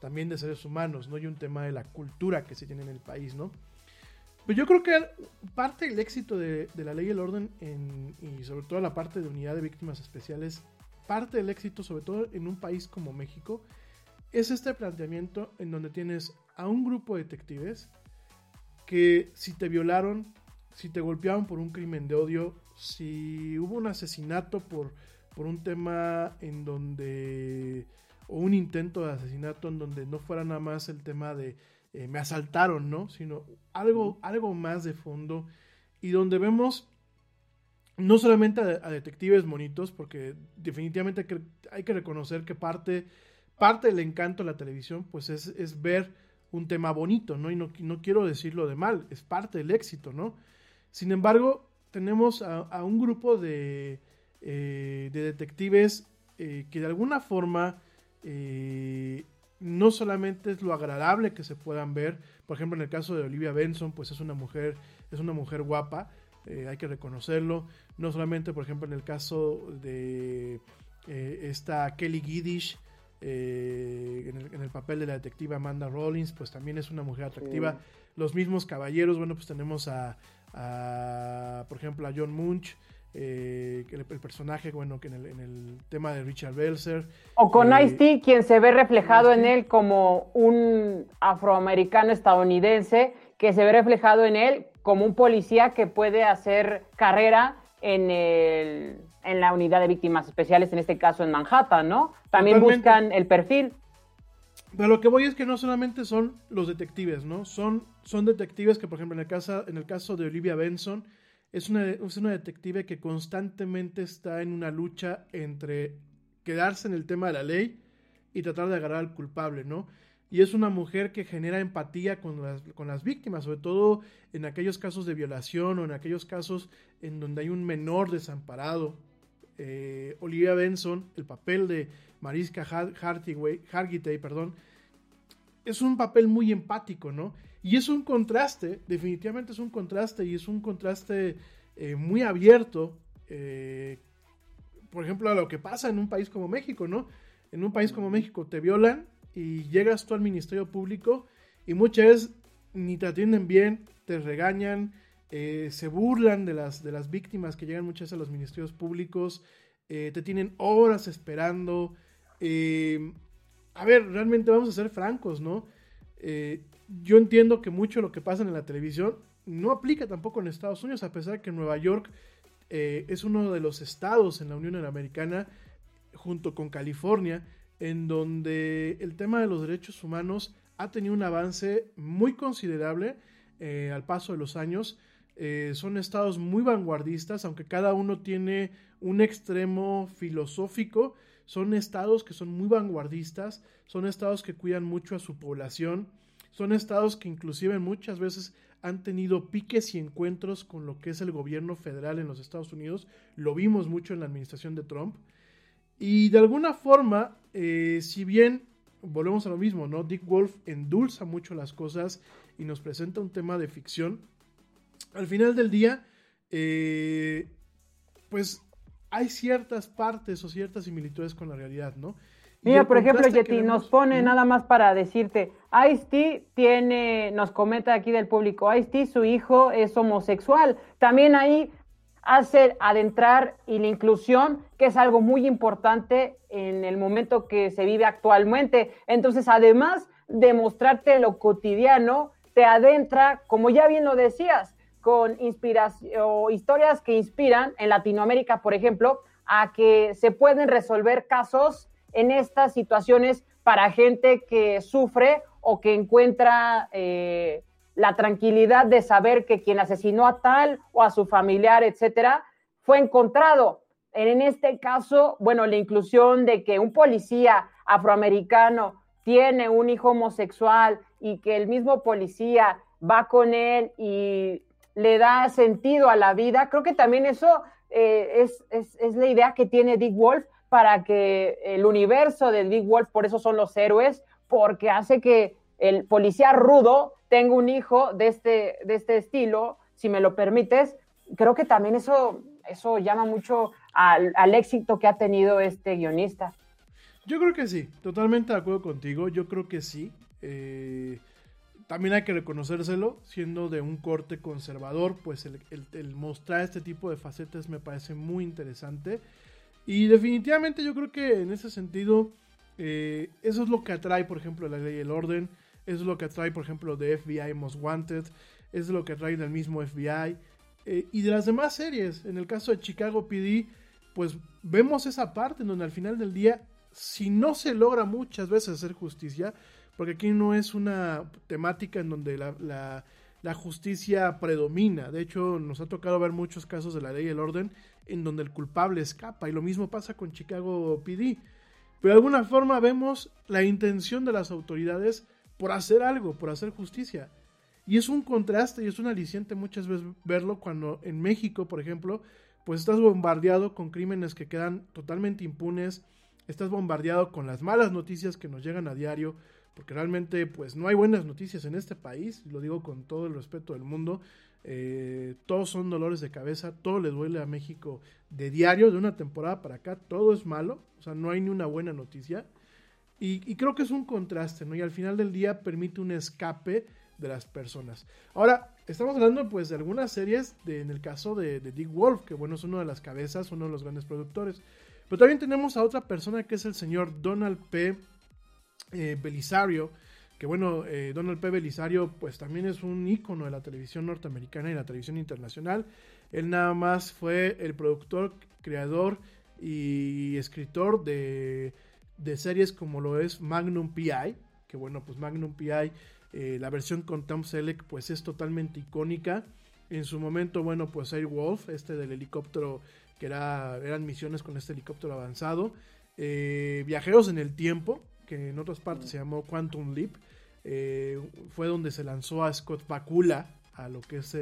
también de seres humanos, ¿no? Y un tema de la cultura que se tiene en el país, ¿no? Pero yo creo que parte del éxito de, la ley y el orden y sobre todo la parte de unidad de víctimas especiales, parte del éxito sobre todo en un país como México, es este planteamiento en donde tienes a un grupo de detectives que si te violaron, si te golpearon por un crimen de odio, si hubo un asesinato por, por un tema en donde, o un intento de asesinato en donde no fuera nada más el tema de eh, me asaltaron, ¿no? Sino algo, algo más de fondo y donde vemos no solamente a, detectives bonitos, porque definitivamente hay que reconocer que parte, parte del encanto de la televisión, pues es, es ver un tema bonito, ¿no? Y no, no, quiero decirlo de mal, es parte del éxito, ¿no? Sin embargo, tenemos a, un grupo de, eh, de detectives eh, que de alguna forma eh, no solamente es lo agradable que se puedan ver, por ejemplo en el caso de Olivia Benson, pues es una mujer, es una mujer guapa, hay que reconocerlo, no solamente por ejemplo en el caso de esta Kelly Giddish, en el, papel de la detectiva Amanda Rollins, pues también es una mujer atractiva. Los mismos caballeros, bueno, pues tenemos a, por ejemplo, a John Munch, eh, el, personaje, bueno, que en el, tema de Richard Belzer. O con eh, Ice-T, quien se ve reflejado en él como un afroamericano estadounidense, que se ve reflejado en él como un policía que puede hacer carrera en, el, en la unidad de víctimas especiales, en este caso en Manhattan, ¿no? También buscan el perfil. Pero lo que voy es que no solamente son los detectives, ¿no? Son, son detectives que, por ejemplo, en el, caso, en el caso de Olivia Benson, es una, es una detective que constantemente está en una lucha entre quedarse en el tema de la ley y tratar de agarrar al culpable, ¿no? Y es una mujer que genera empatía con las, con las víctimas, sobre todo en aquellos casos de violación o en aquellos casos en donde hay un menor desamparado. Eh, Olivia Benson, el papel de Mariska Hargitay, perdón, es un papel muy empático, ¿no? Y es un contraste, definitivamente es un contraste y es un contraste eh, muy abierto, eh, por ejemplo, a lo que pasa en un país como México, ¿no? En un país como México te violan y llegas tú al Ministerio Público y muchas veces ni te atienden bien, te regañan, eh, se burlan de las, de las víctimas que llegan muchas veces a los ministerios públicos, te tienen horas esperando, a ver, realmente vamos a ser francos, ¿no? Eh, yo entiendo que mucho de lo que pasa en la televisión no aplica tampoco en Estados Unidos, a pesar de que Nueva York eh, es uno de los estados en la Unión Americana, junto con California, en donde el tema de los derechos humanos ha tenido un avance muy considerable al paso de los años. son estados muy vanguardistas, aunque cada uno tiene un extremo filosófico son estados que son muy vanguardistas, son estados que cuidan mucho a su población, son estados que inclusive muchas veces han tenido piques y encuentros con lo que es el gobierno federal en los Estados Unidos, lo vimos mucho en la administración de Trump, y de alguna forma, eh, si bien volvemos a lo mismo, ¿no? Dick Wolf endulza mucho las cosas y nos presenta un tema de ficción. Al final del día, eh, pues hay ciertas partes o ciertas similitudes con la realidad, ¿no? Mira, por ejemplo, Yeti, nos pone nada más para decirte, Ice-T tiene, nos comenta aquí del público, Ice-T, su hijo es homosexual. También ahí hace adentrar y la inclusión, que es algo muy importante en el momento que se vive actualmente. Entonces, además de mostrarte lo cotidiano, te adentra, como ya bien lo decías, con inspiración o historias que inspiran en Latinoamérica, por ejemplo, a que se pueden resolver casos en estas situaciones para gente que sufre o que encuentra eh, la tranquilidad de saber que quien asesinó a tal o a su familiar, etcétera, fue encontrado. En este caso, bueno, la inclusión de que un policía afroamericano tiene un hijo homosexual y que el mismo policía va con él y le da sentido a la vida. Creo que también eso eh, es, la idea que tiene Dick Wolf para que el universo de Dick Wolf, por eso son los héroes, porque hace que el policía rudo tenga un hijo de este, de este estilo, si me lo permites. Creo que también eso, eso llama mucho al, al éxito que ha tenido este guionista. Yo creo que sí, totalmente de acuerdo contigo, yo creo que sí. Eh, también hay que reconocérselo, siendo de un corte conservador, pues el, mostrar este tipo de facetas me parece muy interesante. Y definitivamente yo creo que en ese sentido, eh, eso es lo que atrae, por ejemplo, la ley y el orden, eso es lo que atrae, por ejemplo, de FBI Most Wanted, es lo que trae del mismo FBI. Eh, y de las demás series, en el caso de Chicago PD, pues vemos esa parte en donde al final del día, si no se logra muchas veces hacer justicia, porque aquí no es una temática en donde la, la, justicia predomina. De hecho, nos ha tocado ver muchos casos de la ley y el orden en donde el culpable escapa. Y lo mismo pasa con Chicago PD. Pero de alguna forma vemos la intención de las autoridades por hacer algo, por hacer justicia. Y es un contraste y es un aliciente muchas veces verlo cuando en México, por ejemplo, pues estás bombardeado con crímenes que quedan totalmente impunes, estás bombardeado con las malas noticias que nos llegan a diario, porque realmente pues no hay buenas noticias en este país, lo digo con todo el respeto del mundo, eh, todos son dolores de cabeza, todo le duele a México de diario, de una temporada para acá, todo es malo, o sea, no hay ni una buena noticia. Y, creo que es un contraste, ¿no? Y al final del día permite un escape de las personas. Ahora, estamos hablando pues de algunas series, de, en el caso de, Dick Wolf, que bueno, es uno de las cabezas, uno de los grandes productores. Pero también tenemos a otra persona que es el señor Donald P. Eh, Belisario, que bueno, eh, Donald P. Belisario pues también es un ícono de la televisión norteamericana y la televisión internacional. Él nada más fue el productor, creador y escritor de, series como lo es Magnum PI, que bueno, pues Magnum PI eh, la versión con Tom Selleck pues es totalmente icónica. En su momento, bueno, pues Airwolf, este del helicóptero, que era, eran misiones con este helicóptero avanzado. Viajeros en el Tiempo, que en otras partes se llamó Quantum Leap. Eh, fue donde se lanzó a Scott Bakula a lo que es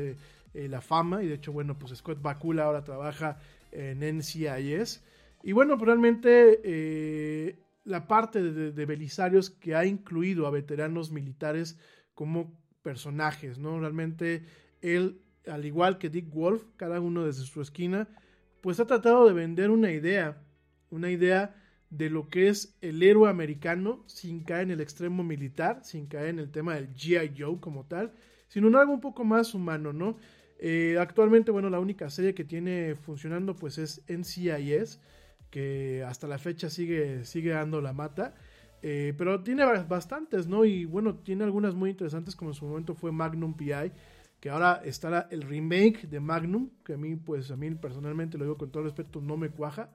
la fama. Y de hecho, bueno, pues Scott Bakula ahora trabaja en NCIS. Y bueno, pues realmente la parte de, Belisarios que ha incluido a veteranos militares como personajes, ¿no? Realmente él, al igual que Dick Wolf, cada uno desde su esquina, pues ha tratado de vender una idea, una idea de lo que es el héroe americano sin caer en el extremo militar, sin caer en el tema del GI Joe como tal, sino en algo un poco más humano, ¿no? Eh, actualmente, bueno, la única serie que tiene funcionando pues es NCIS, que hasta la fecha sigue, sigue dando la mata. Eh, pero tiene bastantes, ¿no? Y bueno, tiene algunas muy interesantes, como en su momento fue Magnum PI, que ahora estará el remake de Magnum, que a mí, pues a mí personalmente, lo digo con todo respeto, no me cuaja.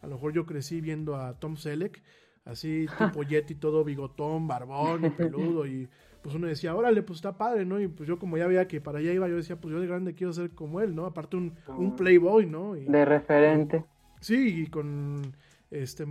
A lo mejor yo crecí viendo a Tom Selleck, así [laughs] tipo Yeti, todo bigotón, barbón y peludo, y pues uno decía, órale, pues está padre, ¿no? Y pues yo como ya veía que para allá iba, yo decía, pues yo de grande quiero ser como él, ¿no? Aparte un, un playboy, ¿no? de referente. Sí, y con este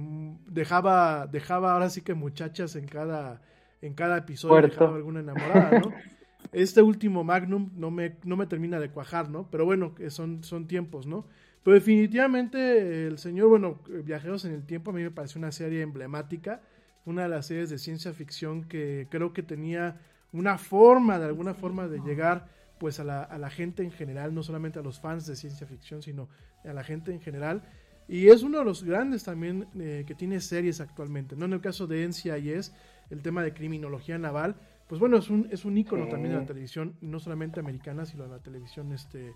dejaba dejaba ahora sí que muchachas en cada en cada episodio dejaba alguna enamorada, ¿no? [laughs] Este último Magnum no me, no me termina de cuajar, ¿no? Pero bueno, son, son tiempos, ¿no? Pero definitivamente el señor, bueno, Viajeros en el Tiempo a mí me pareció una serie emblemática, una de las series de ciencia ficción que creo que tenía una forma, de alguna forma, de llegar pues a la, a la gente en general, no solamente a los fans de ciencia ficción, sino a la gente en general. Y es uno de los grandes también eh, que tiene series actualmente, ¿no? En el caso de NCIS, el tema de criminología naval, pues bueno, es un, es un ícono también de la televisión, no solamente americana, sino de la televisión este...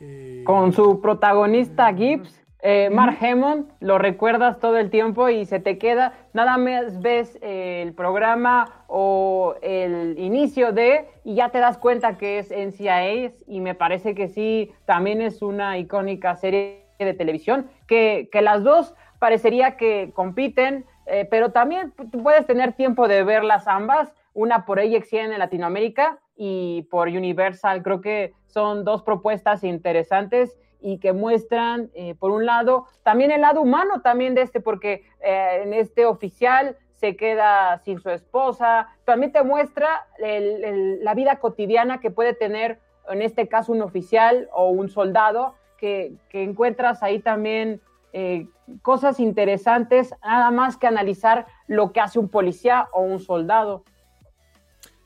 Eh, Con su protagonista Gibbs, eh, Mark Hammond, lo recuerdas todo el tiempo y se te queda, nada más ves el programa o el inicio de y ya te das cuenta que es NCIS y me parece que sí, también es una icónica serie de televisión, que, las dos parecería que compiten, eh, pero también puedes tener tiempo de verlas ambas, una por AXN en Latinoamérica y por Universal. Creo que son dos propuestas interesantes y que muestran, eh, por un lado, también el lado humano también de este, porque eh, en este oficial se queda sin su esposa, también te muestra la vida cotidiana que puede tener, en este caso, un oficial o un soldado que, encuentras ahí también eh, cosas interesantes, nada más que analizar lo que hace un policía o un soldado.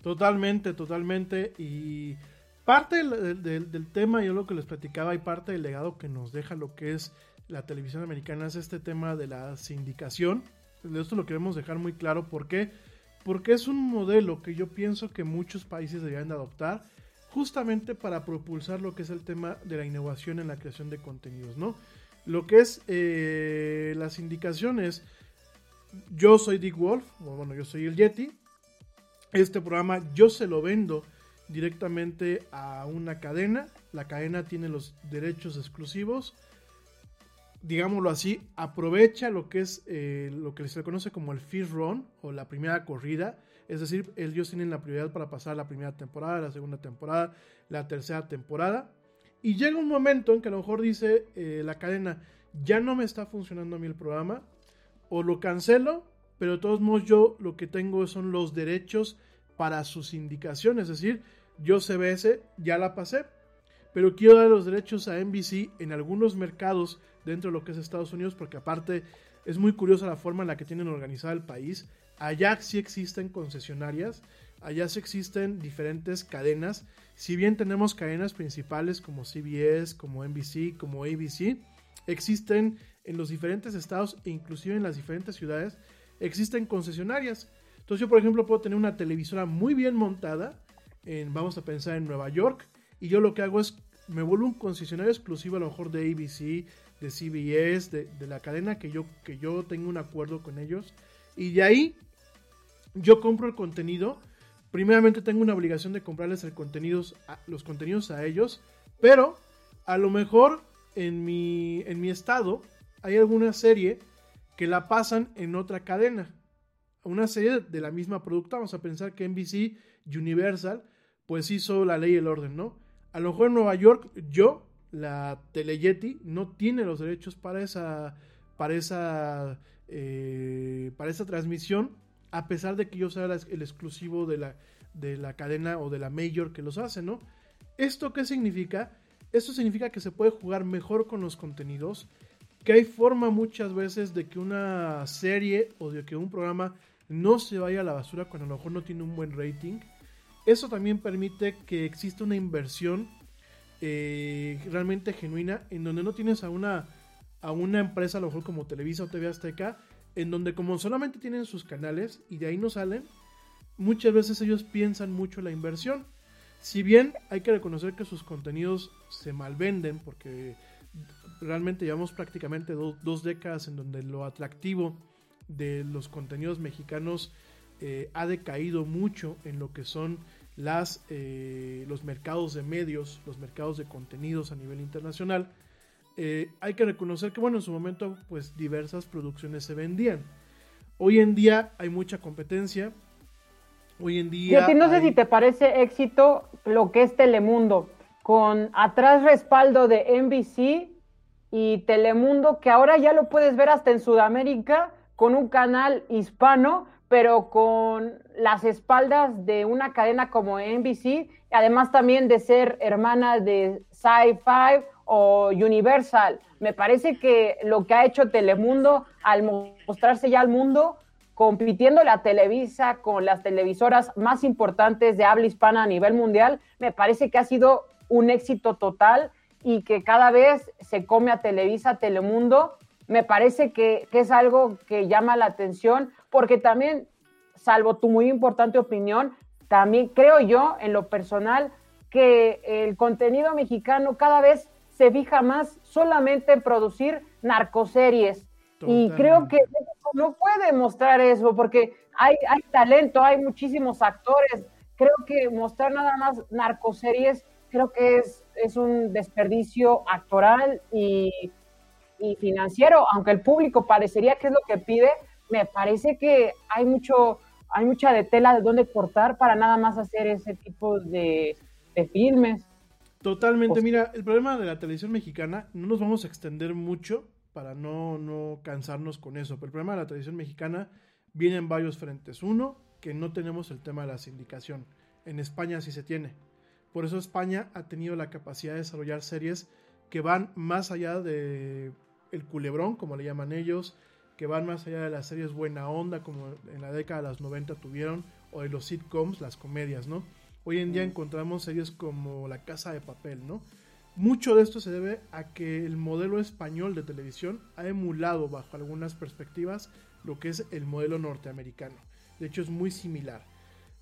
Totalmente, totalmente. Y parte del, tema, yo lo que les platicaba, y parte del legado que nos deja lo que es la televisión americana es este tema de la sindicación. Esto lo queremos dejar muy claro. ¿Por qué? Porque es un modelo que yo pienso que muchos países deberían de adoptar justamente para propulsar lo que es el tema de la innovación en la creación de contenidos, ¿no? Lo que es eh, las indicaciones, yo soy Dick Wolf, bueno, yo soy el Yeti, este programa yo se lo vendo directamente a una cadena. La cadena tiene los derechos exclusivos. Digámoslo así, aprovecha lo que es eh, lo que se conoce como el first run o la primera corrida. Es decir, ellos tienen la prioridad para pasar la primera temporada, la segunda temporada, la tercera temporada. Y llega un momento en que a lo mejor dice eh, la cadena, ya no me está funcionando a mí el programa, o lo cancelo, pero de todos modos yo lo que tengo son los derechos para sus indicaciones, es decir, yo CBS ya la pasé, pero quiero dar los derechos a NBC en algunos mercados dentro de lo que es Estados Unidos, porque aparte es muy curiosa la forma en la que tienen organizado el país. Allá sí existen concesionarias, allá sí existen diferentes cadenas. Si bien tenemos cadenas principales como CBS, como NBC, como ABC, existen en los diferentes estados e inclusive en las diferentes ciudades, existen concesionarias. Entonces yo, por ejemplo, puedo tener una televisora muy bien montada, en, vamos a pensar en Nueva York, y yo lo que hago es, me vuelvo un concesionario exclusivo a lo mejor de ABC, de CBS, de, la cadena que yo, que yo tengo un acuerdo con ellos, y de ahí yo compro el contenido. Primeramente tengo una obligación de comprarles los contenidos a ellos, pero a lo mejor en mi, en mi estado hay alguna serie que la pasan en otra cadena. Una serie de la misma producta. Vamos a pensar que NBC Universal pues hizo la ley y el orden, ¿no? A lo mejor en Nueva York yo, la Teleyeti, no tiene los derechos para esa, para esa, eh, para esa transmisión, a pesar de que yo sea el exclusivo de la, de la cadena o de la mayor que los hace, ¿no? ¿Esto qué significa? Esto significa que se puede jugar mejor con los contenidos, que hay forma muchas veces de que una serie o de que un programa no se vaya a la basura cuando a lo mejor no tiene un buen rating. Eso también permite que exista una inversión eh, realmente genuina en donde no tienes a una, a una empresa, a lo mejor como Televisa o TV Azteca, en donde como solamente tienen sus canales y de ahí no salen, muchas veces ellos piensan mucho la inversión. Si bien hay que reconocer que sus contenidos se malvenden porque realmente llevamos prácticamente dos décadas en donde lo atractivo de los contenidos mexicanos eh, ha decaído mucho en lo que son las, eh, los mercados de medios, los mercados de contenidos a nivel internacional. Eh, hay que reconocer que, bueno, en su momento, pues diversas producciones se vendían. Hoy en día hay mucha competencia. Hoy en día. no sé si te parece éxito lo que es Telemundo, con atrás respaldo de NBC y Telemundo, que ahora ya lo puedes ver hasta en Sudamérica con un canal hispano, pero con las espaldas de una cadena como NBC, además también de ser hermana de Sci-Fi o Universal. Me parece que lo que ha hecho Telemundo al mostrarse ya al mundo, compitiendo la Televisa con las televisoras más importantes de habla hispana a nivel mundial, me parece que ha sido un éxito total y que cada vez se come a Televisa, Telemundo, me parece que, es algo que llama la atención, porque también, salvo tu muy importante opinión, también creo yo, en lo personal, que el contenido mexicano cada vez se fija más solamente en producir narcoseries. Y creo que no puede mostrar eso, porque hay, hay talento, hay muchísimos actores. Creo que mostrar nada más narcoseries creo que es, es un desperdicio actoral y, financiero, aunque el público parecería que es lo que pide, me parece que hay mucho, hay mucha de tela de dónde cortar para nada más hacer ese tipo de, filmes. Totalmente, pues mira, el problema de la televisión mexicana, no nos vamos a extender mucho para no, no cansarnos con eso, pero el problema de la televisión mexicana viene en varios frentes. Uno, que no tenemos el tema de la sindicación. En España sí se tiene. Por eso España ha tenido la capacidad de desarrollar series que van más allá de el culebrón, como le llaman ellos, que van más allá de las series buena onda, como en la década de los 90 tuvieron, o de los sitcoms, las comedias, ¿no? Hoy en día encontramos series como La Casa de Papel, ¿no? Mucho de esto se debe a que el modelo español de televisión ha emulado bajo algunas perspectivas lo que es el modelo norteamericano. De hecho es muy similar.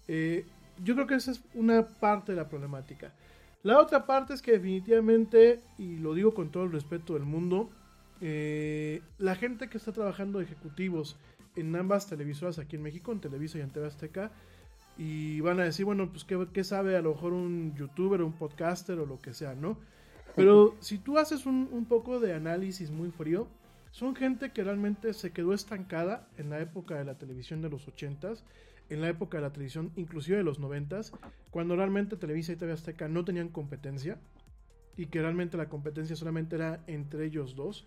Eh, yo creo que esa es una parte de la problemática. La otra parte es que definitivamente, y lo digo con todo el respeto del mundo, eh, la gente que está trabajando ejecutivos en ambas televisoras aquí en México, en Televisa y en TV Azteca, y van a decir, bueno, pues ¿qué, qué sabe a lo mejor un youtuber, un podcaster o lo que sea, ¿no? Pero si tú haces un, un poco de análisis muy frío, son gente que realmente se quedó estancada en la época de la televisión de los 80s, en la época de la televisión inclusive de los 90s, cuando realmente Televisa y TV Azteca no tenían competencia y que realmente la competencia solamente era entre ellos dos.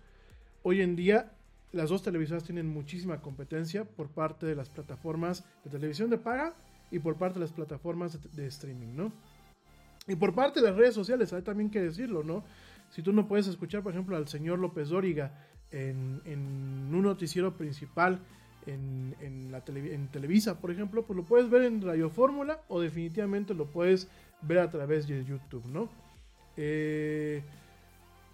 Hoy en día las dos televisoras tienen muchísima competencia por parte de las plataformas de televisión de paga y por parte de las plataformas de, de streaming, ¿no? Y por parte de las redes sociales, hay también que decirlo, ¿no? Si tú no puedes escuchar, por ejemplo, al señor López Dóriga en, en un noticiero principal en, en, la tele, en Televisa, por ejemplo, pues lo puedes ver en Radio Fórmula o definitivamente lo puedes ver a través de YouTube, ¿no? Eh,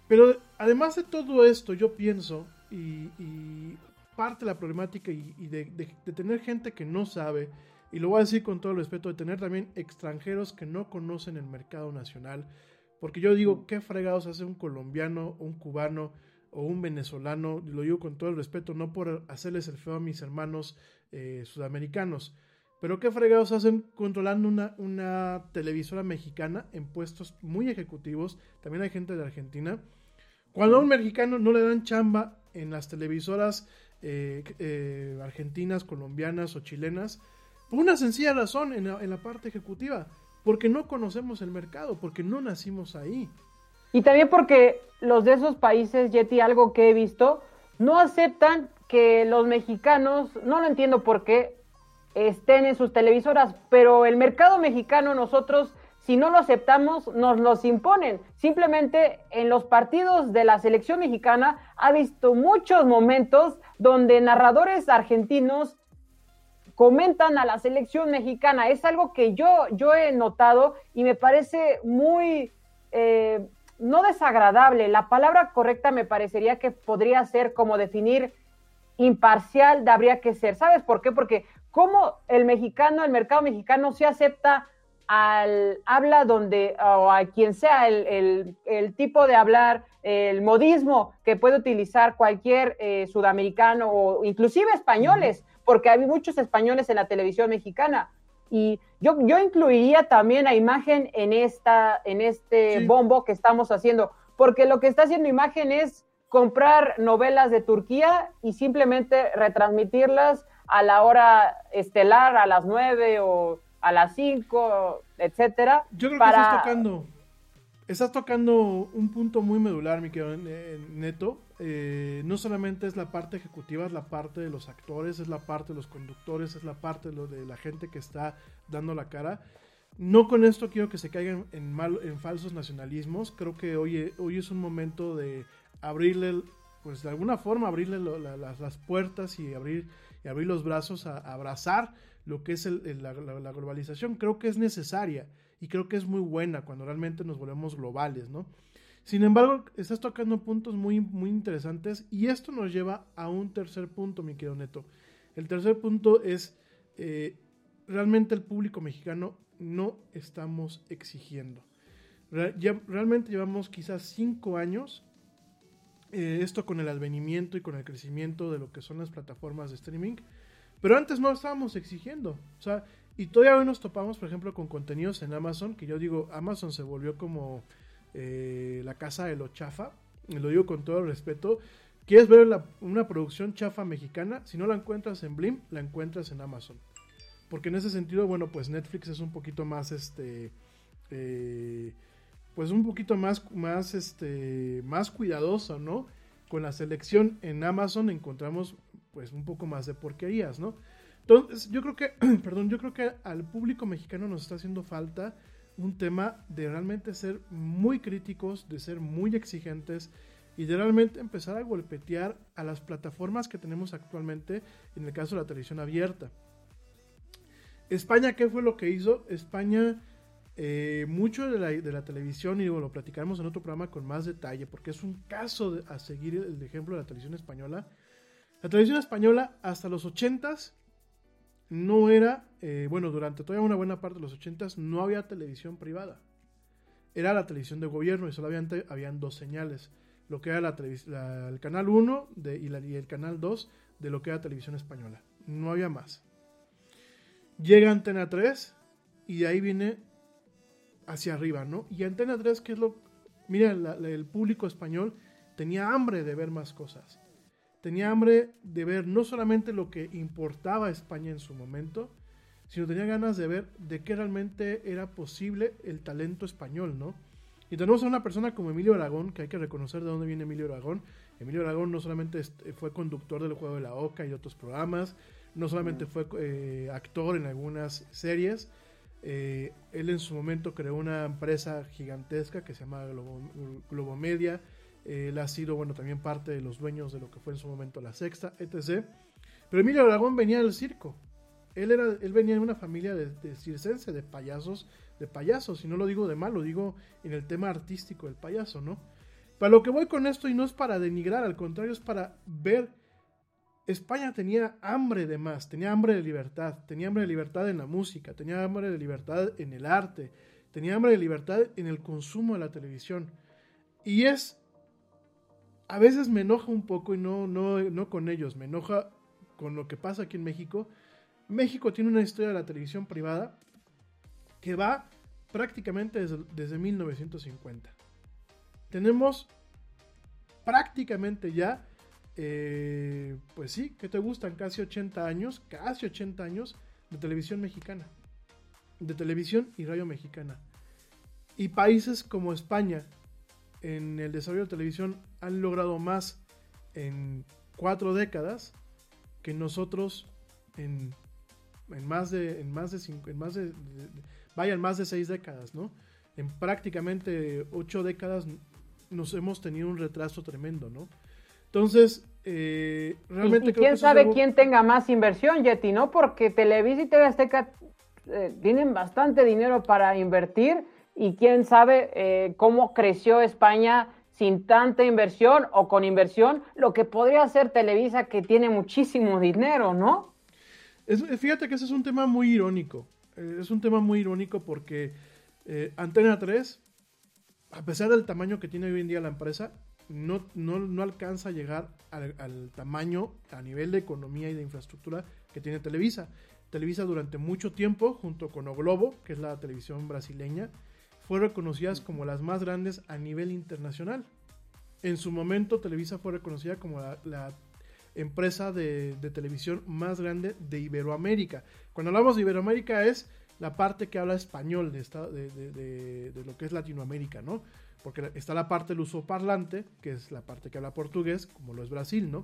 pero además de todo esto, yo pienso, y, y parte de la problemática y, y de, de, de, tener gente que no sabe, y lo voy a decir con todo el respeto, de tener también extranjeros que no conocen el mercado nacional, porque yo digo, ¿qué fregados hace un colombiano, un cubano o un venezolano? Lo digo con todo el respeto, no por hacerles el feo a mis hermanos eh, sudamericanos, pero ¿qué fregados hacen controlando una, una televisora mexicana en puestos muy ejecutivos? También hay gente de Argentina. Cuando a un mexicano no le dan chamba en las televisoras eh, eh, argentinas, colombianas o chilenas, por una sencilla razón en en la, parte ejecutiva, porque no conocemos el mercado, porque no nacimos ahí. Y también porque los de esos países, Yeti, algo que he visto, no aceptan que los mexicanos, no lo entiendo por qué, estén en sus televisoras, pero el mercado mexicano nosotros, si no lo aceptamos, nos los imponen. Simplemente en los partidos de la selección mexicana ha visto muchos momentos donde narradores argentinos comentan a la selección mexicana. Es algo que yo, yo he notado y me parece muy, eh, no desagradable, la palabra correcta me parecería que podría ser como definir imparcial, habría que ser. ¿Sabes por qué? Porque cómo el mexicano, el mercado mexicano se acepta al habla donde, o a quien sea el, el, el, tipo de hablar, el modismo que puede utilizar cualquier eh, sudamericano o inclusive españoles, porque hay muchos españoles en la televisión mexicana. Y yo, yo incluiría también a Imagen en, esta, en este sí. bombo que estamos haciendo, porque lo que está haciendo Imagen es comprar novelas de Turquía y simplemente retransmitirlas a la hora estelar, a las 9 o a las 5, etcétera. Yo creo para... que estás tocando, estás tocando un punto muy medular, mi querido Neto. Eh, no solamente es la parte ejecutiva, es la parte de los actores, es la parte de los conductores, es la parte de, lo, de la gente que está dando la cara. No con esto quiero que se caigan en, mal, en falsos nacionalismos. Creo que hoy, hoy es un momento de abrirle, pues de alguna forma, abrirle lo, la, las, las, puertas y abrir, y abrir los brazos a, a abrazar lo que es el, el, la, la, globalización. Creo que es necesaria y creo que es muy buena cuando realmente nos volvemos globales, ¿no? Sin embargo, estás tocando puntos muy, muy interesantes y esto nos lleva a un tercer punto, mi querido Neto. El tercer punto es, eh, realmente el público mexicano no estamos exigiendo. Real, realmente llevamos quizás cinco años, eh, esto con el advenimiento y con el crecimiento de lo que son las plataformas de streaming, pero antes no estábamos exigiendo. O sea, y todavía hoy nos topamos, por ejemplo, con contenidos en Amazon, que yo digo, Amazon se volvió como eh, la casa de lo chafa, y lo digo con todo el respeto. ¿Quieres ver una producción chafa mexicana? Si no la encuentras en Blim, la encuentras en Amazon. Porque en ese sentido, bueno, pues Netflix es un poquito más, este, eh, pues un poquito más, más, este, más cuidadoso, ¿no? Con la selección en Amazon encontramos, pues, un poco más de porquerías, ¿no? Entonces, yo creo que, [clears throat] perdón, yo creo que al público mexicano nos está haciendo falta un tema de realmente ser muy críticos, de ser muy exigentes y de realmente empezar a golpetear a las plataformas que tenemos actualmente, en el caso de la televisión abierta. España, ¿qué fue lo que hizo? España, eh, mucho de la, televisión, y bueno, lo platicaremos en otro programa con más detalle, porque es un caso de, a seguir el ejemplo de la televisión española. La televisión española hasta los 80s no era, eh, bueno, durante toda una buena parte de los 80s no había televisión privada. Era la televisión de gobierno y solamente habían dos señales. Lo que era la, la, el canal 1 de, y, y, el canal 2 de lo que era televisión española. No había más. llega Antena 3 y de ahí viene hacia arriba, ¿no? Y Antena 3, ¿qué es lo...? Mira, el público español tenía hambre de ver más cosas. Tenía hambre de ver no solamente lo que importaba a España en su momento, sino tenía ganas de ver de qué realmente era posible el talento español, ¿no? Y tenemos a una persona como Emilio Aragón, que hay que reconocer de dónde viene Emilio Aragón. Emilio Aragón no solamente fue conductor del Juego de la Oca y otros programas, no solamente fue eh, actor en algunas series, eh, él en su momento creó una empresa gigantesca que se llama Globo, Globomedia. Él ha sido, bueno, también parte de los dueños de lo que fue en su momento La Sexta, etc. Pero Emilio Aragón venía del circo. Él, era, él venía de una familia de, de circense, de payasos, de payasos. Y no lo digo de mal, lo digo en el tema artístico del payaso, ¿no? Para lo que voy con esto, y no es para denigrar, al contrario, es para ver España tenía hambre de más, tenía hambre de libertad, tenía hambre de libertad en la música, tenía hambre de libertad en el arte, tenía hambre de libertad en el consumo de la televisión. Y es, a veces me enoja un poco y no, no, no con ellos, me enoja con lo que pasa aquí en México. México tiene una historia de la televisión privada que va prácticamente desde, desde 1950. Tenemos prácticamente ya eh, pues sí, que te gustan casi 80 años, casi 80 años de televisión mexicana, de televisión y radio mexicana. Y países como España, en el desarrollo de televisión, han logrado más en cuatro décadas que nosotros en, más de, en más de, cinco, en más de, vayan más de seis décadas, ¿no? En prácticamente ocho décadas nos hemos tenido un retraso tremendo, ¿no? Entonces, eh, realmente... ¿Y, quién sabe quién tenga más inversión, Yeti, ¿no? Porque Televisa y TV Azteca eh, tienen bastante dinero para invertir y quién sabe eh, cómo creció España sin tanta inversión o con inversión, lo que podría hacer Televisa que tiene muchísimo dinero, ¿no? fíjate que ese es un tema muy irónico. es un tema muy irónico porque Antena 3, a pesar del tamaño que tiene hoy en día la empresa, no, no, alcanza a llegar al, tamaño a nivel de economía y de infraestructura que tiene Televisa. Televisa durante mucho tiempo, junto con O Globo, que es la televisión brasileña, fue reconocidas como las más grandes a nivel internacional. En su momento, Televisa fue reconocida como la, empresa de, televisión más grande de Iberoamérica. Cuando hablamos de Iberoamérica es la parte que habla español de, lo que es Latinoamérica, ¿no? porque está la parte del uso parlante, que es la parte que habla portugués, como lo es Brasil, ¿no?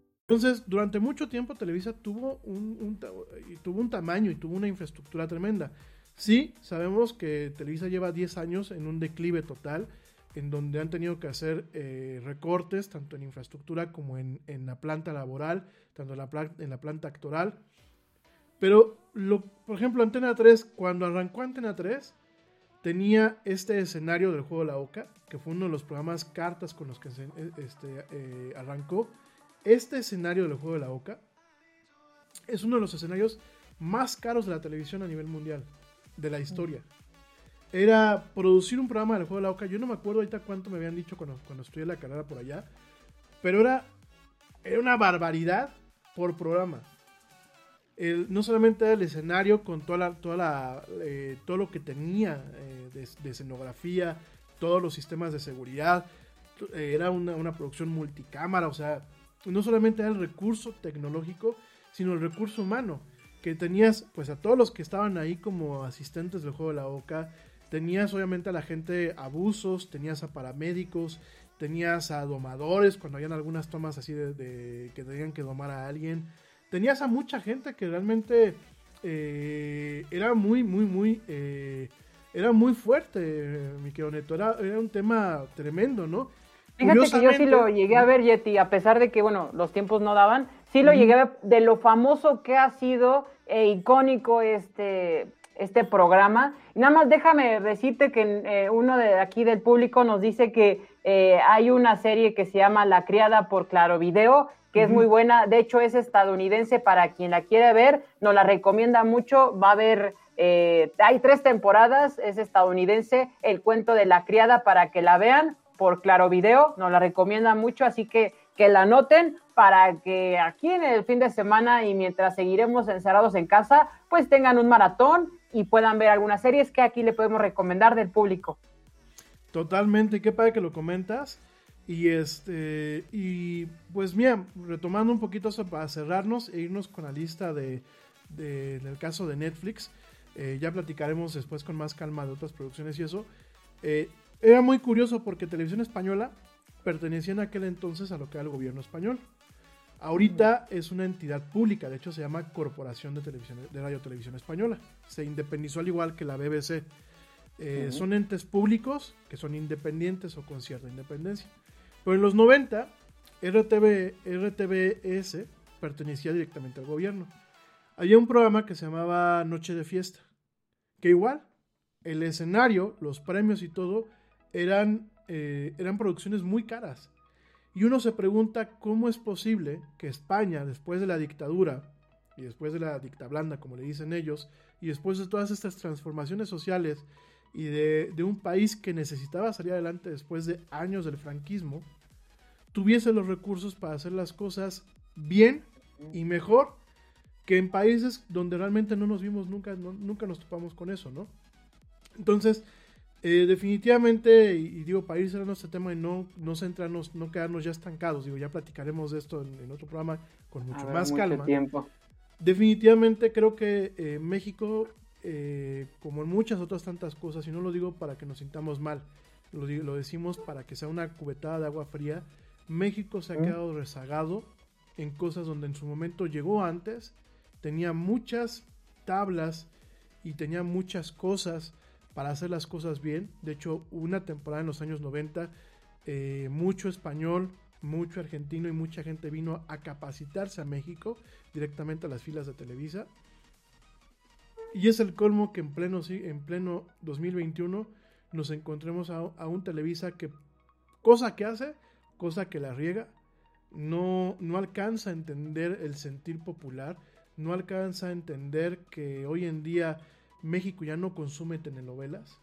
Entonces, durante mucho tiempo Televisa tuvo un, tuvo un tamaño y tuvo una infraestructura tremenda. Sí, sabemos que Televisa lleva 10 años en un declive total, en donde han tenido que hacer eh, recortes tanto en infraestructura como en, la planta laboral, tanto en la, en la planta actoral. Pero, lo, por ejemplo, Antena 3, cuando arrancó Antena 3, tenía este escenario del juego La Oca, que fue uno de los programas cartas con los que se, eh, este, eh, arrancó. Este escenario del juego de la Oca es uno de los escenarios más caros de la televisión a nivel mundial, de la historia. Era producir un programa del juego de la Oca. Yo no me acuerdo ahorita cuánto me habían dicho cuando, cuando estudié la carrera por allá, pero era, era una barbaridad por programa no solamente el escenario con toda la, toda la, eh, todo lo que tenía eh, de, escenografía, todos los sistemas de seguridad, eh, era una, una, producción multicámara, o sea, no solamente era el recurso tecnológico, sino el recurso humano, que tenías pues a todos los que estaban ahí como asistentes del juego de la OCA, tenías obviamente a la gente abusos, tenías a paramédicos, tenías a domadores, cuando habían algunas tomas así de, que tenían que domar a alguien, tenías a mucha gente que realmente eh, era muy, muy, muy, eh, era muy fuerte, mi querido Neto, era, un tema tremendo, ¿no? Fíjate que yo sí lo llegué a ver, Yeti, a pesar de que, bueno, los tiempos no daban, sí lo llegué a ver de lo famoso que ha sido e icónico este, este programa. Y nada más déjame decirte que eh, uno de aquí del público nos dice que eh, hay una serie que se llama La criada por Claro Video, que es muy buena. De hecho, es estadounidense para quien la quiere ver. Nos la recomienda mucho. Va a haber, eh, hay tres temporadas, es estadounidense. El cuento de la criada para que la vean por Claro Video. Nos la recomienda mucho, así que que la noten para que aquí en el fin de semana y mientras seguiremos encerrados en casa, pues tengan un maratón y puedan ver algunas series que aquí le podemos recomendar del público. Totalmente, qué padre que lo comentas. Y este, y pues mira, retomando un poquito eso para cerrarnos e irnos con la lista de, del caso de Netflix, eh, ya platicaremos después con más calma de otras producciones y eso. Eh, era muy curioso porque Televisión Española pertenecía en aquel entonces a lo que era el gobierno español. Ahorita es una entidad pública, de hecho se llama Corporación de, Televisión, de Radio Televisión Española. Se independizó al igual que la BBC. Eh, son entes públicos que son independientes o con cierta independencia. Pero en los 90, RTV, RTBS pertenecía directamente al gobierno. Había un programa que se llamaba Noche de Fiesta, que igual, el escenario, los premios y todo, eran, eh, eran producciones muy caras. Y uno se pregunta cómo es posible que España, después de la dictadura, y después de la dicta blanda, como le dicen ellos, y después de todas estas transformaciones sociales y de, un país que necesitaba salir adelante después de años del franquismo, tuviese los recursos para hacer las cosas bien y mejor que en países donde realmente no nos vimos nunca, nunca nos topamos con eso, ¿no? Entonces, eh, definitivamente, y, digo, para ir cerrando este tema y no, no centrarnos, no quedarnos ya estancados, digo, ya platicaremos de esto en, otro programa con mucho más calma. Tiempo. Definitivamente creo que eh, México, eh, como en muchas otras tantas cosas, y no lo digo para que nos sintamos mal, lo, lo decimos para que sea una cubetada de agua fría, México se ha quedado rezagado en cosas donde en su momento llegó antes, tenía muchas tablas y tenía muchas cosas para hacer las cosas bien. De hecho, una temporada en los años 90, eh, mucho español, mucho argentino y mucha gente vino a capacitarse a México directamente a las filas de Televisa. Y es el colmo que en pleno, en pleno 2021 nos encontremos a, un Televisa que, cosa que hace, cosa que la riega, no, no alcanza a entender el sentir popular, no alcanza a entender que hoy en día México ya no consume telenovelas,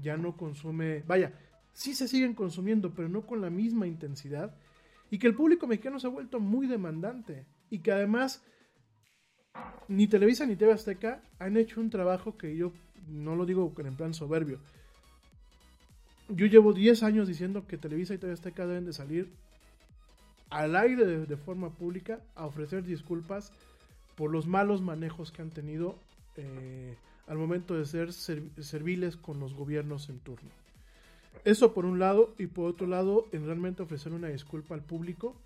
ya no consume, vaya, sí se siguen consumiendo, pero no con la misma intensidad, y que el público mexicano se ha vuelto muy demandante, y que además ni Televisa ni TV Azteca han hecho un trabajo que yo no lo digo en plan soberbio. Yo llevo 10 años diciendo que Televisa y TV Azteca deben de salir al aire de, de forma pública a ofrecer disculpas por los malos manejos que han tenido eh, al momento de ser serviles con los gobiernos en turno. Eso por un lado, y por otro lado, en realmente ofrecer una disculpa al público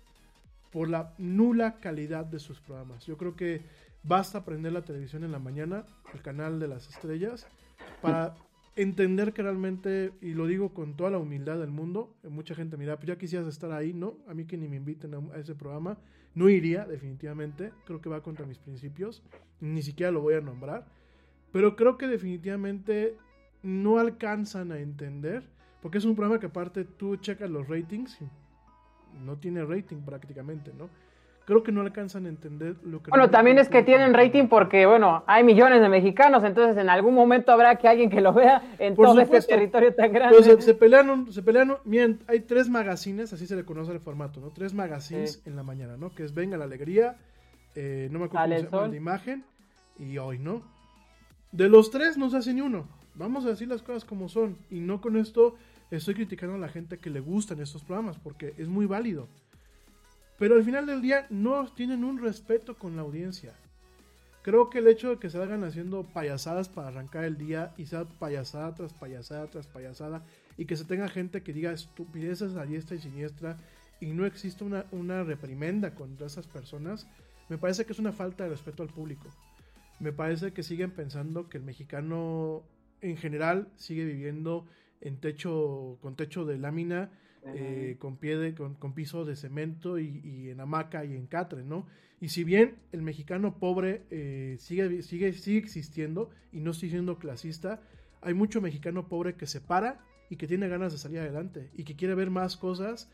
por la nula calidad de sus programas. Yo creo que basta prender la televisión en la mañana, el canal de las estrellas, para entender que realmente, y lo digo con toda la humildad del mundo, mucha gente mira, pues ya quisieras estar ahí, no, a mí que ni me inviten a, ese programa, no iría definitivamente, creo que va contra mis principios, ni siquiera lo voy a nombrar, pero creo que definitivamente no alcanzan a entender, porque es un programa que aparte tú checas los ratings y no tiene rating prácticamente, ¿no? Creo que no alcanzan a entender lo que... Bueno, también es que tienen rating porque, bueno, hay millones de mexicanos, entonces en algún momento habrá que alguien que lo vea en todo este territorio tan grande. Pero se, pelean, se pelean, miren, hay tres magazines, así se le conoce el formato, ¿no? Tres magazines en la mañana, ¿no? Que es Venga la Alegría, eh, no me acuerdo cómo se llama, la imagen, y hoy, ¿no? De los tres no se hace ni uno. Vamos a decir las cosas como son. Y no con esto estoy criticando a la gente que le gustan estos programas, porque es muy válido. Pero al final del día no tienen un respeto con la audiencia. Creo que el hecho de que se hagan haciendo payasadas para arrancar el día y sea payasada tras payasada tras payasada y que se tenga gente que diga estupideces a diestra y siniestra y no existe una, una reprimenda contra esas personas, me parece que es una falta de respeto al público me parece que siguen pensando que el mexicano en general sigue viviendo en techo, con techo de lámina, eh, con, pie de, con, con, piso de cemento y, y, en hamaca y en catre, ¿no? Y si bien el mexicano pobre eh, sigue, sigue, sigue existiendo y no estoy siendo clasista, hay mucho mexicano pobre que se para y que tiene ganas de salir adelante y que quiere ver más cosas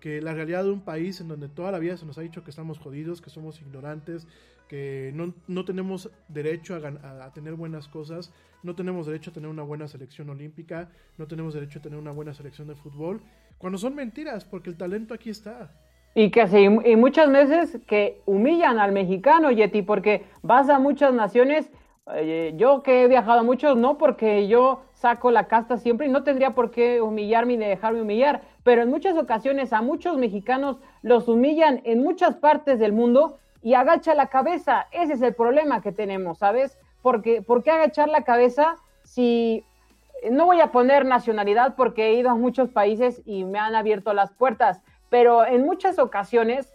que la realidad de un país en donde toda la vida se nos ha dicho que estamos jodidos, que somos ignorantes, que no, no tenemos derecho a, tener buenas cosas, no tenemos derecho a tener una buena selección olímpica, no tenemos derecho a tener una buena selección de fútbol, cuando son mentiras, porque el talento aquí está. Y que sí, y muchas veces que humillan al mexicano, Yeti, porque vas a muchas naciones, eh, yo que he viajado a muchos, no porque yo saco la casta siempre y no tendría por qué humillarme y dejarme humillar, pero en muchas ocasiones a muchos mexicanos los humillan en muchas partes del mundo y agacha la cabeza. Ese es el problema que tenemos, ¿sabes? Porque, ¿Por qué agachar la cabeza si no voy a poner nacionalidad porque he ido a muchos países y me han abierto las puertas, pero en muchas ocasiones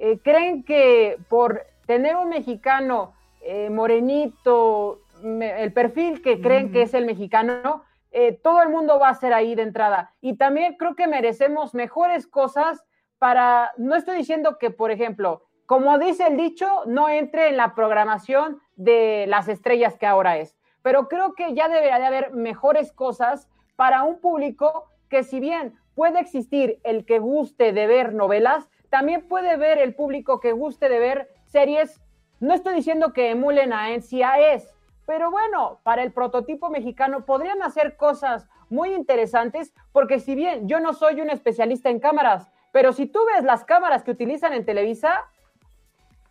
eh, creen que por tener un mexicano eh, morenito, me, el perfil que creen que es el mexicano, eh, todo el mundo va a ser ahí de entrada. Y también creo que merecemos mejores cosas para, no estoy diciendo que, por ejemplo, como dice el dicho, no entre en la programación de las estrellas que ahora es. Pero creo que ya debería de haber mejores cosas para un público que si bien puede existir el que guste de ver novelas, también puede ver el público que guste de ver series. No estoy diciendo que emulen a NCIS, pero bueno, para el prototipo mexicano podrían hacer cosas muy interesantes, porque si bien yo no soy un especialista en cámaras, pero si tú ves las cámaras que utilizan en Televisa,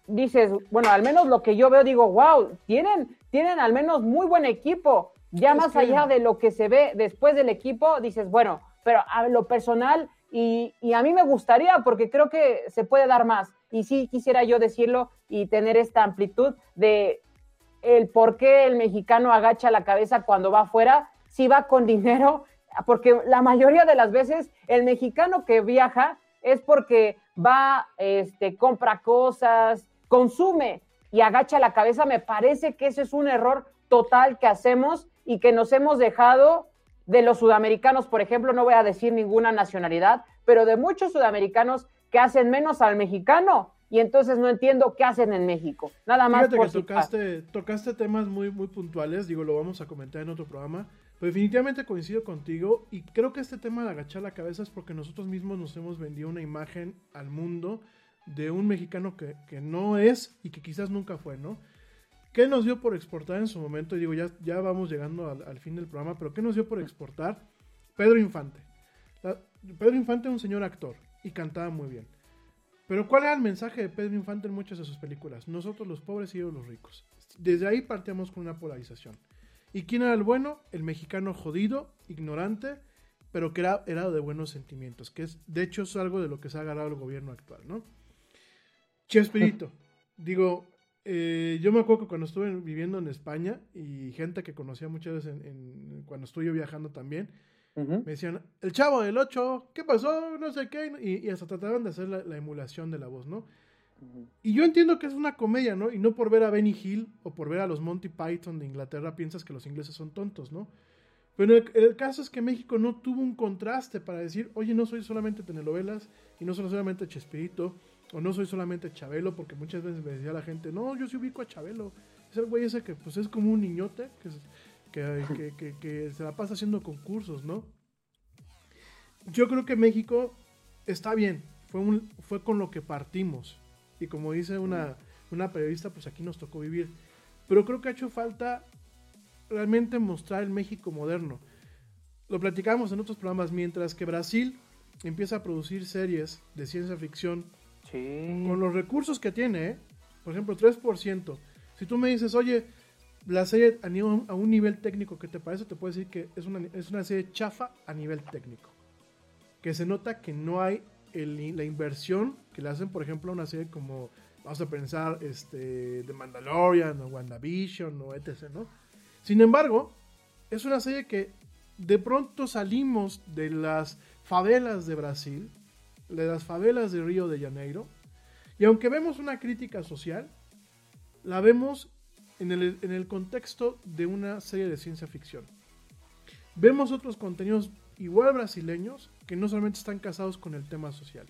dices, bueno, al menos lo que yo veo, digo, wow, tienen, tienen al menos muy buen equipo. Ya es más que... allá de lo que se ve después del equipo, dices, bueno, pero a lo personal, y, y, a mí me gustaría, porque creo que se puede dar más. Y sí quisiera yo decirlo y tener esta amplitud de el por qué el mexicano agacha la cabeza cuando va afuera, si va con dinero, porque la mayoría de las veces el mexicano que viaja es porque va, este, compra cosas, consume y agacha la cabeza, me parece que ese es un error total que hacemos y que nos hemos dejado de los sudamericanos, por ejemplo, no voy a decir ninguna nacionalidad, pero de muchos sudamericanos que hacen menos al mexicano y entonces no entiendo qué hacen en México. Nada más Fíjate por que tocaste, tocaste temas muy, muy puntuales, digo, lo vamos a comentar en otro programa, pero definitivamente coincido contigo y creo que este tema de agachar la cabeza es porque nosotros mismos nos hemos vendido una imagen al mundo de un mexicano que, que no es y que quizás nunca fue, ¿no? ¿Qué nos dio por exportar en su momento? Y digo, ya, ya vamos llegando al, al, fin del programa, pero ¿qué nos dio por exportar? Pedro Infante. Pedro Infante es un señor actor y cantaba muy bien. Pero ¿cuál era el mensaje de Pedro Infante en muchas de sus películas? Nosotros los pobres y ellos los ricos. Desde ahí partíamos con una polarización. ¿Y quién era el bueno? El mexicano jodido, ignorante, pero que era, era de buenos sentimientos, que es, de hecho algo de lo que se ha agarrado el gobierno actual, ¿no? Chespirito. Digo, eh, yo me acuerdo que cuando estuve viviendo en España y gente que conocía muchas veces en, en, cuando estuve viajando también, uh -huh. me decían, el chavo del 8, ¿qué pasó? No sé qué, y, y hasta trataban de hacer la, la, emulación de la voz, ¿no? Uh -huh. Y yo entiendo que es una comedia, ¿no? Y no por ver a Benny Hill o por ver a los Monty Python de Inglaterra piensas que los ingleses son tontos, ¿no? Pero el, el, caso es que México no tuvo un contraste para decir, oye, no soy solamente telenovelas y no soy solamente Chespirito, o no soy solamente Chabelo, porque muchas veces me decía la gente, no, yo sí ubico a Chabelo. Es el güey ese que pues es como un niñote que, que, que, que, que se la pasa haciendo concursos, ¿no? Yo creo que México está bien, fue, un, fue con lo que partimos. Y como dice una, una periodista, pues aquí nos tocó vivir. Pero creo que ha hecho falta realmente mostrar el México moderno. Lo platicamos en otros programas, mientras que Brasil empieza a producir series de ciencia ficción Con los recursos que tiene, ¿eh? por ejemplo, 3%. Si tú me dices, oye, la serie a, un nivel técnico, ¿qué te parece? Te puedo decir que es una, es una serie chafa a nivel técnico. Que se nota que no hay la inversión que le hacen, por ejemplo, a una serie como, vamos a pensar, este, The Mandalorian o WandaVision o etc. Sin embargo, es una serie que de pronto salimos de las favelas de Brasil de las favelas de Río de Janeiro. Y aunque vemos una crítica social, la vemos en el, en el, contexto de una serie de ciencia ficción. Vemos otros contenidos igual brasileños que no solamente están casados con el tema social.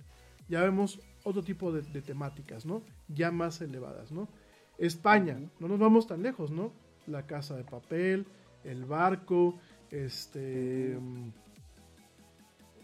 Ya vemos otro tipo de, de temáticas, ¿no? Ya más elevadas, ¿no? España, no nos vamos tan lejos, ¿no? La casa de papel, el barco, este...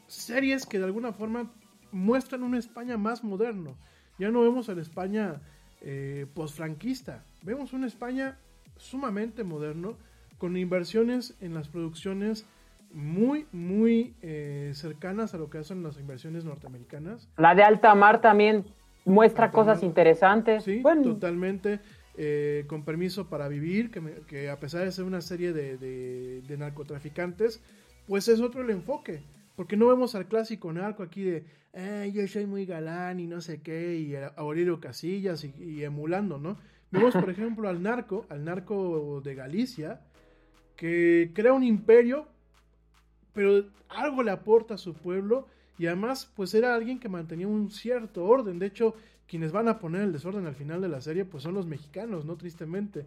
Series que de alguna forma muestran una España más moderno. Ya no vemos a la España eh, posfranquista, vemos una España sumamente moderno, con inversiones en las producciones muy, muy eh, cercanas a lo que hacen las inversiones norteamericanas. La de alta mar también muestra cosas interesantes. Sí, totalmente. Eh, con permiso para vivir, que, me- que a pesar de ser una serie de, de- de narcotraficantes, pues es otro el enfoque. Porque no vemos al clásico narco aquí de, "Ay, yo soy muy galán y no sé qué, y Aurelio Casillas y, y emulando, ¿no? Vemos, por [laughs] ejemplo, al narco, al narco de Galicia, que crea un imperio, pero algo le aporta a su pueblo y además pues era alguien que mantenía un cierto orden. De hecho, quienes van a poner el desorden al final de la serie pues son los mexicanos, ¿no? Tristemente.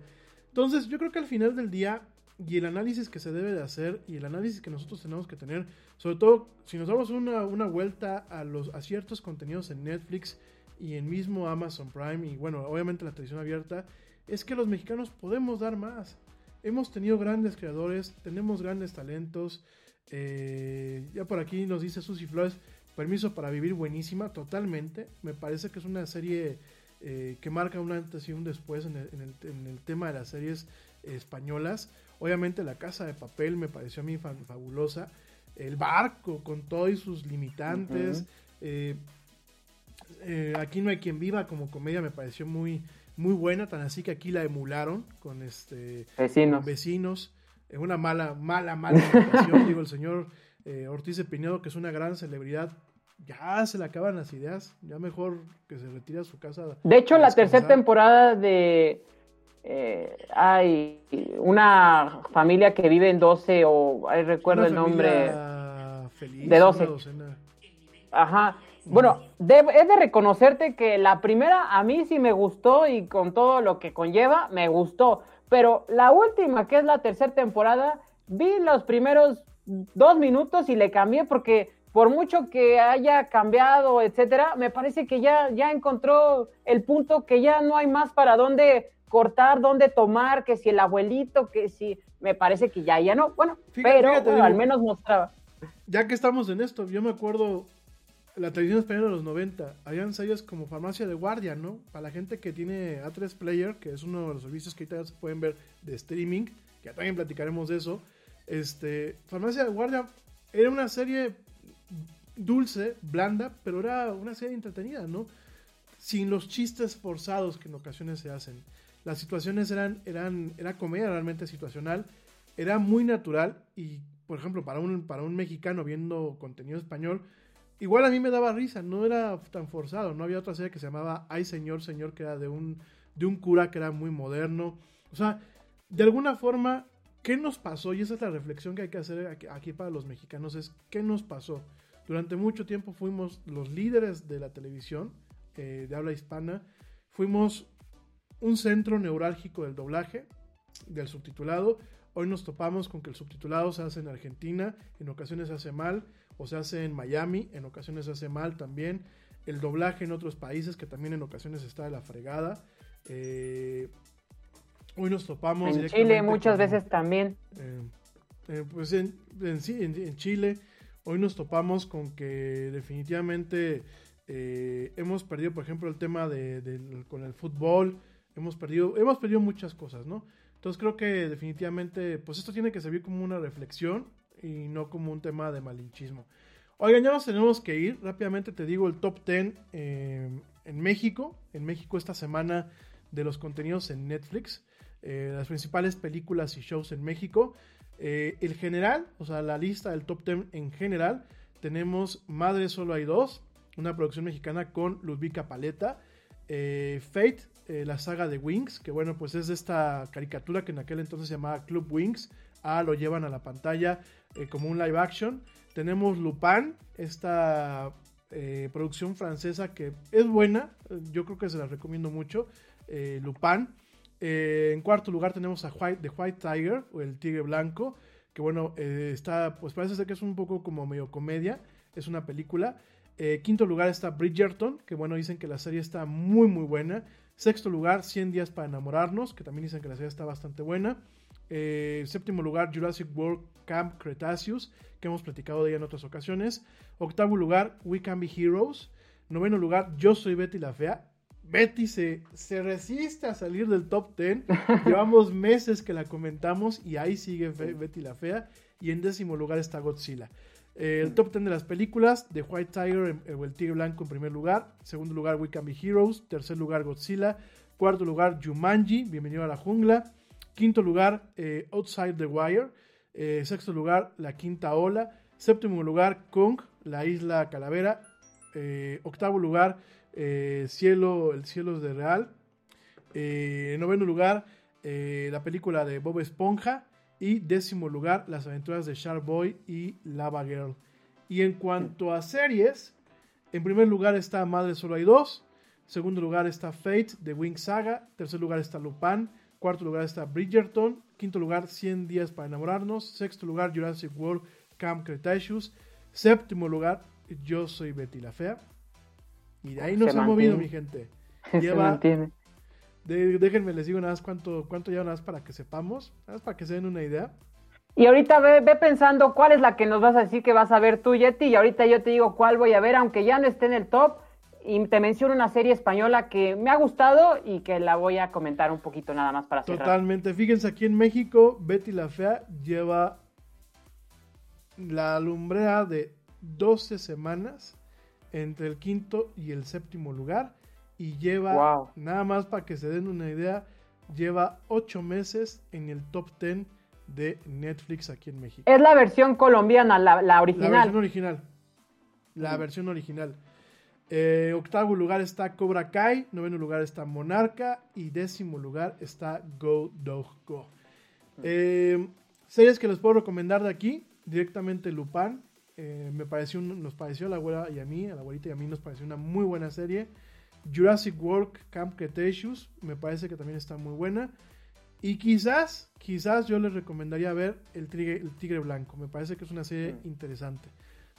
Entonces yo creo que al final del día y el análisis que se debe de hacer y el análisis que nosotros tenemos que tener, sobre todo si nos damos una, una vuelta a, los, a ciertos contenidos en Netflix y en mismo Amazon Prime y bueno, obviamente la televisión abierta, es que los mexicanos podemos dar más. Hemos tenido grandes creadores, tenemos grandes talentos. eh, ya por aquí nos dice Susy Flores, Permiso para Vivir, buenísima, totalmente. Me parece que es una serie eh, que marca un antes y un después en el, en el- en el tema de las series españolas. Obviamente La Casa de Papel me pareció a mí fabulosa. El barco con todos sus limitantes. Eh, eh, aquí no hay quien viva como comedia me pareció muy muy buena tan así que aquí la emularon con este Vecinos. con vecinos en una mala mala mala imitación. [laughs] digo el señor eh, Ortiz de Pinedo que es una gran celebridad ya se le acaban las ideas ya mejor que se retire a su casa De hecho, la tercera temporada de. Eh, hay una familia que vive en 12, o ay, recuerdo el nombre. feliz, de 12. una docena. Ajá. Bueno, de, es de reconocerte que la primera a mí sí me gustó y con todo lo que conlleva, me gustó. Pero la última, que es la tercera temporada, vi los primeros dos minutos y le cambié porque por mucho que haya cambiado, etcétera, me parece que ya, ya encontró el punto que ya no hay más para dónde cortar, dónde tomar, que si el abuelito, que si me parece que ya, ya no. Bueno, Fíjate- pero fíjate, bueno, digo, al menos mostraba. Ya que estamos en esto, yo me acuerdo la televisión española de los 90, habían series como Farmacia de Guardia, ¿no? Para la gente que tiene A3 Player, que es uno de los servicios que ahorita se pueden ver de streaming, que también platicaremos de eso. Este, Farmacia de Guardia era una serie dulce, blanda, pero era una serie entretenida, ¿no? Sin los chistes forzados que en ocasiones se hacen. Las situaciones eran, eran, era comedia realmente situacional, era muy natural y, por ejemplo, para un, para un mexicano viendo contenido español, igual a mí me daba risa, no era tan forzado, no había otra serie que se llamaba Ay Señor, Señor, que era de un, de un cura que era muy moderno. O sea, de alguna forma, ¿qué nos pasó? Y esa es la reflexión que hay que hacer aquí, para los mexicanos, es ¿qué nos pasó? Durante mucho tiempo fuimos los líderes de la televisión eh, de habla hispana, fuimos un centro neurálgico del doblaje, del subtitulado. Hoy nos topamos con que el subtitulado se hace en Argentina, en ocasiones se hace mal, o se hace en Miami, en ocasiones se hace mal también. El doblaje en otros países, que también en ocasiones está de la fregada. Eh, hoy nos topamos. En Chile muchas con- veces también. eh, eh, pues en, en sí, en, Chile, hoy nos topamos con que definitivamente eh, hemos perdido, por ejemplo, el tema de, del- con el fútbol, hemos perdido, hemos perdido muchas cosas, ¿no? Entonces creo que definitivamente, pues esto tiene que servir como una reflexión y no como un tema de malinchismo. Oigan, ya nos tenemos que ir. Rápidamente te digo el top 10 eh, en México. En México esta semana de los contenidos en Netflix. eh, las principales películas y shows en México. Eh, el general, o sea, la lista del top 10 en general. Tenemos Madre Solo Hay Dos, una producción mexicana con Ludvika Paleta. Fate, eh, la saga de Wings, que bueno, pues es esta caricatura que en aquel entonces se llamaba Club Wings. Ah, lo llevan a la pantalla eh, como un live action. Tenemos Lupin, esta eh, producción francesa que es buena, yo creo que se la recomiendo mucho. Lupin. En cuarto lugar tenemos a White, The White Tiger, o el Tigre Blanco, que bueno, está, pues parece ser que es un poco como medio comedia, es una película. Quinto lugar está Bridgerton, que bueno, dicen que la serie está muy muy buena. Sexto lugar, 100 días para enamorarnos, que también dicen que la serie está bastante buena. Eh, séptimo lugar, Jurassic World Camp Cretaceous, que hemos platicado de ella en otras ocasiones. Octavo lugar, We Can Be Heroes. Noveno lugar, Yo Soy Betty la Fea. Betty se, se resiste a salir del top 10. [laughs] Llevamos meses que la comentamos y ahí sigue Betty la Fea. Y en décimo lugar está Godzilla. Eh, el top 10 de las películas, The White Tiger o El Tigre Blanco en primer lugar. Segundo lugar, We Can Be Heroes. Tercer lugar, Godzilla. Cuarto lugar, Jumanji, Bienvenido a la Jungla. Quinto lugar, eh, Outside the Wire. Eh, sexto lugar, La Quinta Ola. Séptimo lugar, Kong, La Isla Calavera. octavo lugar, Cielo, El Cielo de Real. noveno lugar, la película de Bob Esponja. Y décimo lugar, Las aventuras de Shark Boy y Lava Girl. Y en cuanto a series, en primer lugar está Madre Solo hay dos. Segundo lugar está Fate de Wing Saga. Tercer lugar está Lupin. Cuarto lugar está Bridgerton. Quinto lugar, 100 días para enamorarnos. Sexto lugar, Jurassic World Camp Cretaceous. Séptimo lugar, Yo soy Betty la Fea. Y de ahí no se, ha movido, mi gente. [laughs] Lleva déjenme les digo nada más cuánto, cuánto lleva nada más para que sepamos, nada más para que se den una idea. Y ahorita ve, ve, pensando cuál es la que nos vas a decir que vas a ver tú, Yeti, y ahorita yo te digo cuál voy a ver, aunque ya no esté en el top, y te menciono una serie española que me ha gustado y que la voy a comentar un poquito nada más para cerrar. Totalmente, fíjense, aquí en México, Betty la Fea lleva la lumbrea de 12 semanas entre el quinto y el séptimo lugar y lleva, nada más para que se den una idea, lleva ocho meses en el top 10 de Netflix aquí en México. Es la versión colombiana, la, original. La versión original. La versión original. Eh, octavo lugar está Cobra Kai, noveno lugar está Monarca y décimo lugar está Go Dog Go. Eh, series que les puedo recomendar de aquí, directamente Lupin. Eh, me pareció, nos pareció a la abuela y a mí, a la abuelita y a mí nos pareció una muy buena serie. Jurassic World Camp Cretaceous, me parece que también está muy buena. Y quizás, quizás yo les recomendaría ver el Tigre, el Tigre Blanco. Me parece que es una serie mm. interesante.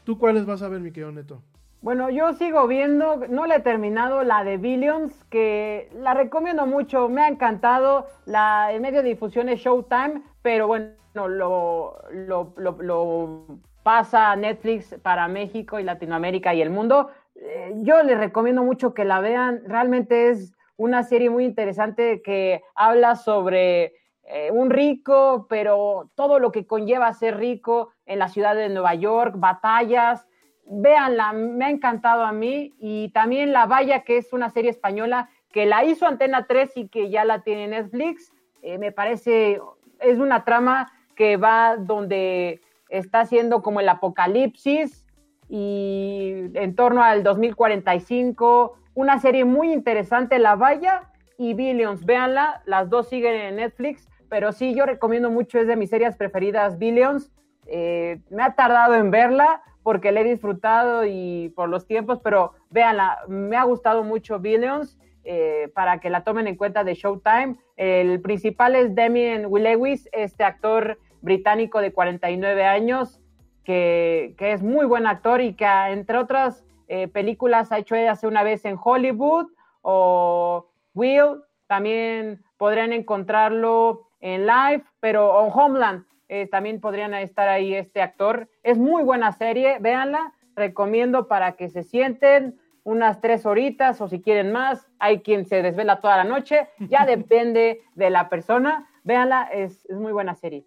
¿Tú cuáles vas a ver, mi querido Neto? Bueno, yo sigo viendo, no la he terminado, la de Billions, que la recomiendo mucho, me ha encantado. La, el medio de difusión es Showtime, pero bueno, lo, lo, lo, lo pasa Netflix para México y Latinoamérica y el mundo. Eh, yo les recomiendo mucho que la vean. Realmente es una serie muy interesante que habla sobre eh, un rico, pero todo lo que conlleva ser rico en la ciudad de Nueva York, batallas. Véanla, me ha encantado a mí. Y también La Valla, que es una serie española que la hizo Antena 3 y que ya la tiene Netflix. Eh, me parece, es una trama que va donde está haciendo como el apocalipsis y en torno al 2045. Una serie muy interesante, La Valla y Billions. Véanla, las dos siguen en Netflix, pero sí, yo recomiendo mucho, es de mis series preferidas, Billions. Eh, me ha tardado en verla porque la he disfrutado y por los tiempos, pero véanla, me ha gustado mucho Billions. Eh, para que la tomen en cuenta de Showtime. El principal es Damien Willewis, este actor británico de 49 años, que, es muy buen actor y que entre otras eh, películas ha hecho hace una vez en Hollywood o Will, también podrían encontrarlo en Live, pero en Homeland eh, también podrían estar ahí este actor. Es muy buena serie, véanla, recomiendo para que se sienten unas tres horitas o si quieren más, hay quien se desvela toda la noche, ya [laughs] depende de la persona, véanla, es, es muy buena serie.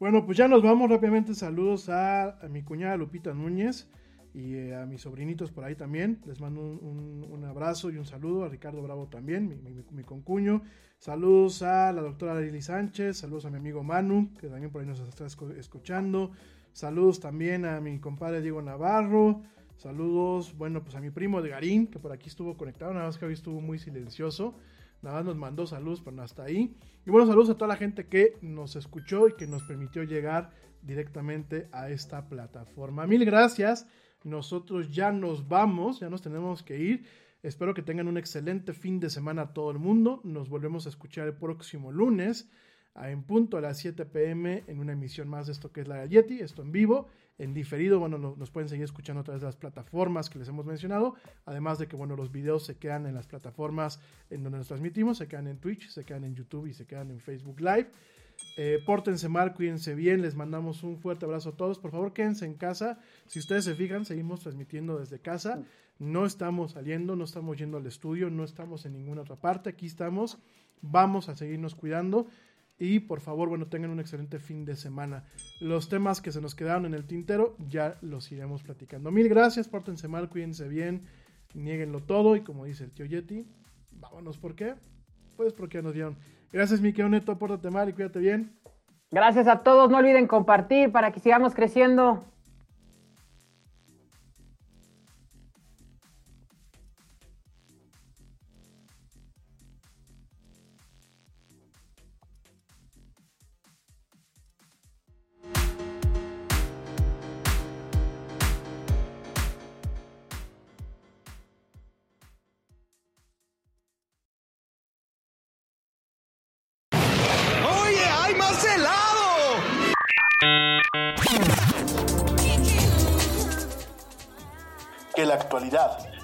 Bueno, pues ya nos vamos rápidamente. Saludos a, mi cuñada Lupita Núñez y eh, a mis sobrinitos por ahí también. Les mando un, abrazo y un saludo a Ricardo Bravo también, mi, concuño. Saludos a la doctora Lili Sánchez, saludos a mi amigo Manu, que también por ahí nos está escuchando. Saludos también a mi compadre Diego Navarro. Saludos, bueno, pues a mi primo de Garín, que por aquí estuvo conectado, nada más que hoy estuvo muy silencioso. Nada más nos mandó saludos, pero hasta ahí. Y bueno, saludos a toda la gente que nos escuchó y que nos permitió llegar directamente a esta plataforma. Mil gracias. Nosotros ya nos vamos, ya nos tenemos que ir. Espero que tengan un excelente fin de semana todo el mundo. Nos volvemos a escuchar el próximo lunes en punto a las 7 pm en una emisión más de esto que es la Yeti, esto en vivo, en diferido, bueno, nos pueden seguir escuchando a través de las plataformas que les hemos mencionado, además de que, bueno, los videos se quedan en las plataformas en donde nos transmitimos, se quedan en Twitch, se quedan en YouTube y se quedan en Facebook Live. Eh, pórtense mal, cuídense bien, les mandamos un fuerte abrazo a todos. Por favor, quédense en casa. Si ustedes se fijan, seguimos transmitiendo desde casa. No estamos saliendo, no estamos yendo al estudio, no estamos en ninguna otra parte. Aquí estamos. Vamos a seguirnos cuidando. Y por favor, bueno, tengan un excelente fin de semana. Los temas que se nos quedaron en el tintero ya los iremos platicando. Mil gracias, pórtense mal, cuídense bien, nieguenlo todo. Y como dice el tío Yeti, vámonos, ¿por qué? Pues porque nos dieron Gracias, mi Neto, pórtate mal y cuídate bien. Gracias a todos, no olviden compartir para que sigamos creciendo.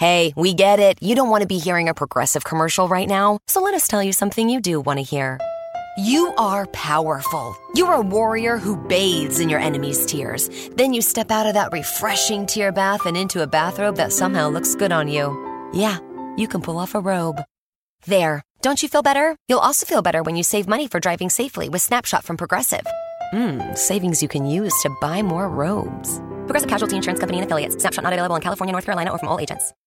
Hey, we get it. You don't want to be hearing a progressive commercial right now, so let us tell you something you do want to hear. You are powerful. You're a warrior who bathes in your enemy's tears. Then you step out of that refreshing tear bath and into a bathrobe that somehow looks good on you. Yeah, you can pull off a robe. There. Don't you feel better? You'll also feel better when you save money for driving safely with Snapshot from Progressive. Mmm, savings you can use to buy more robes. Progressive Casualty Insurance Company and affiliates. Snapshot not available in California, North Carolina, or from all agents.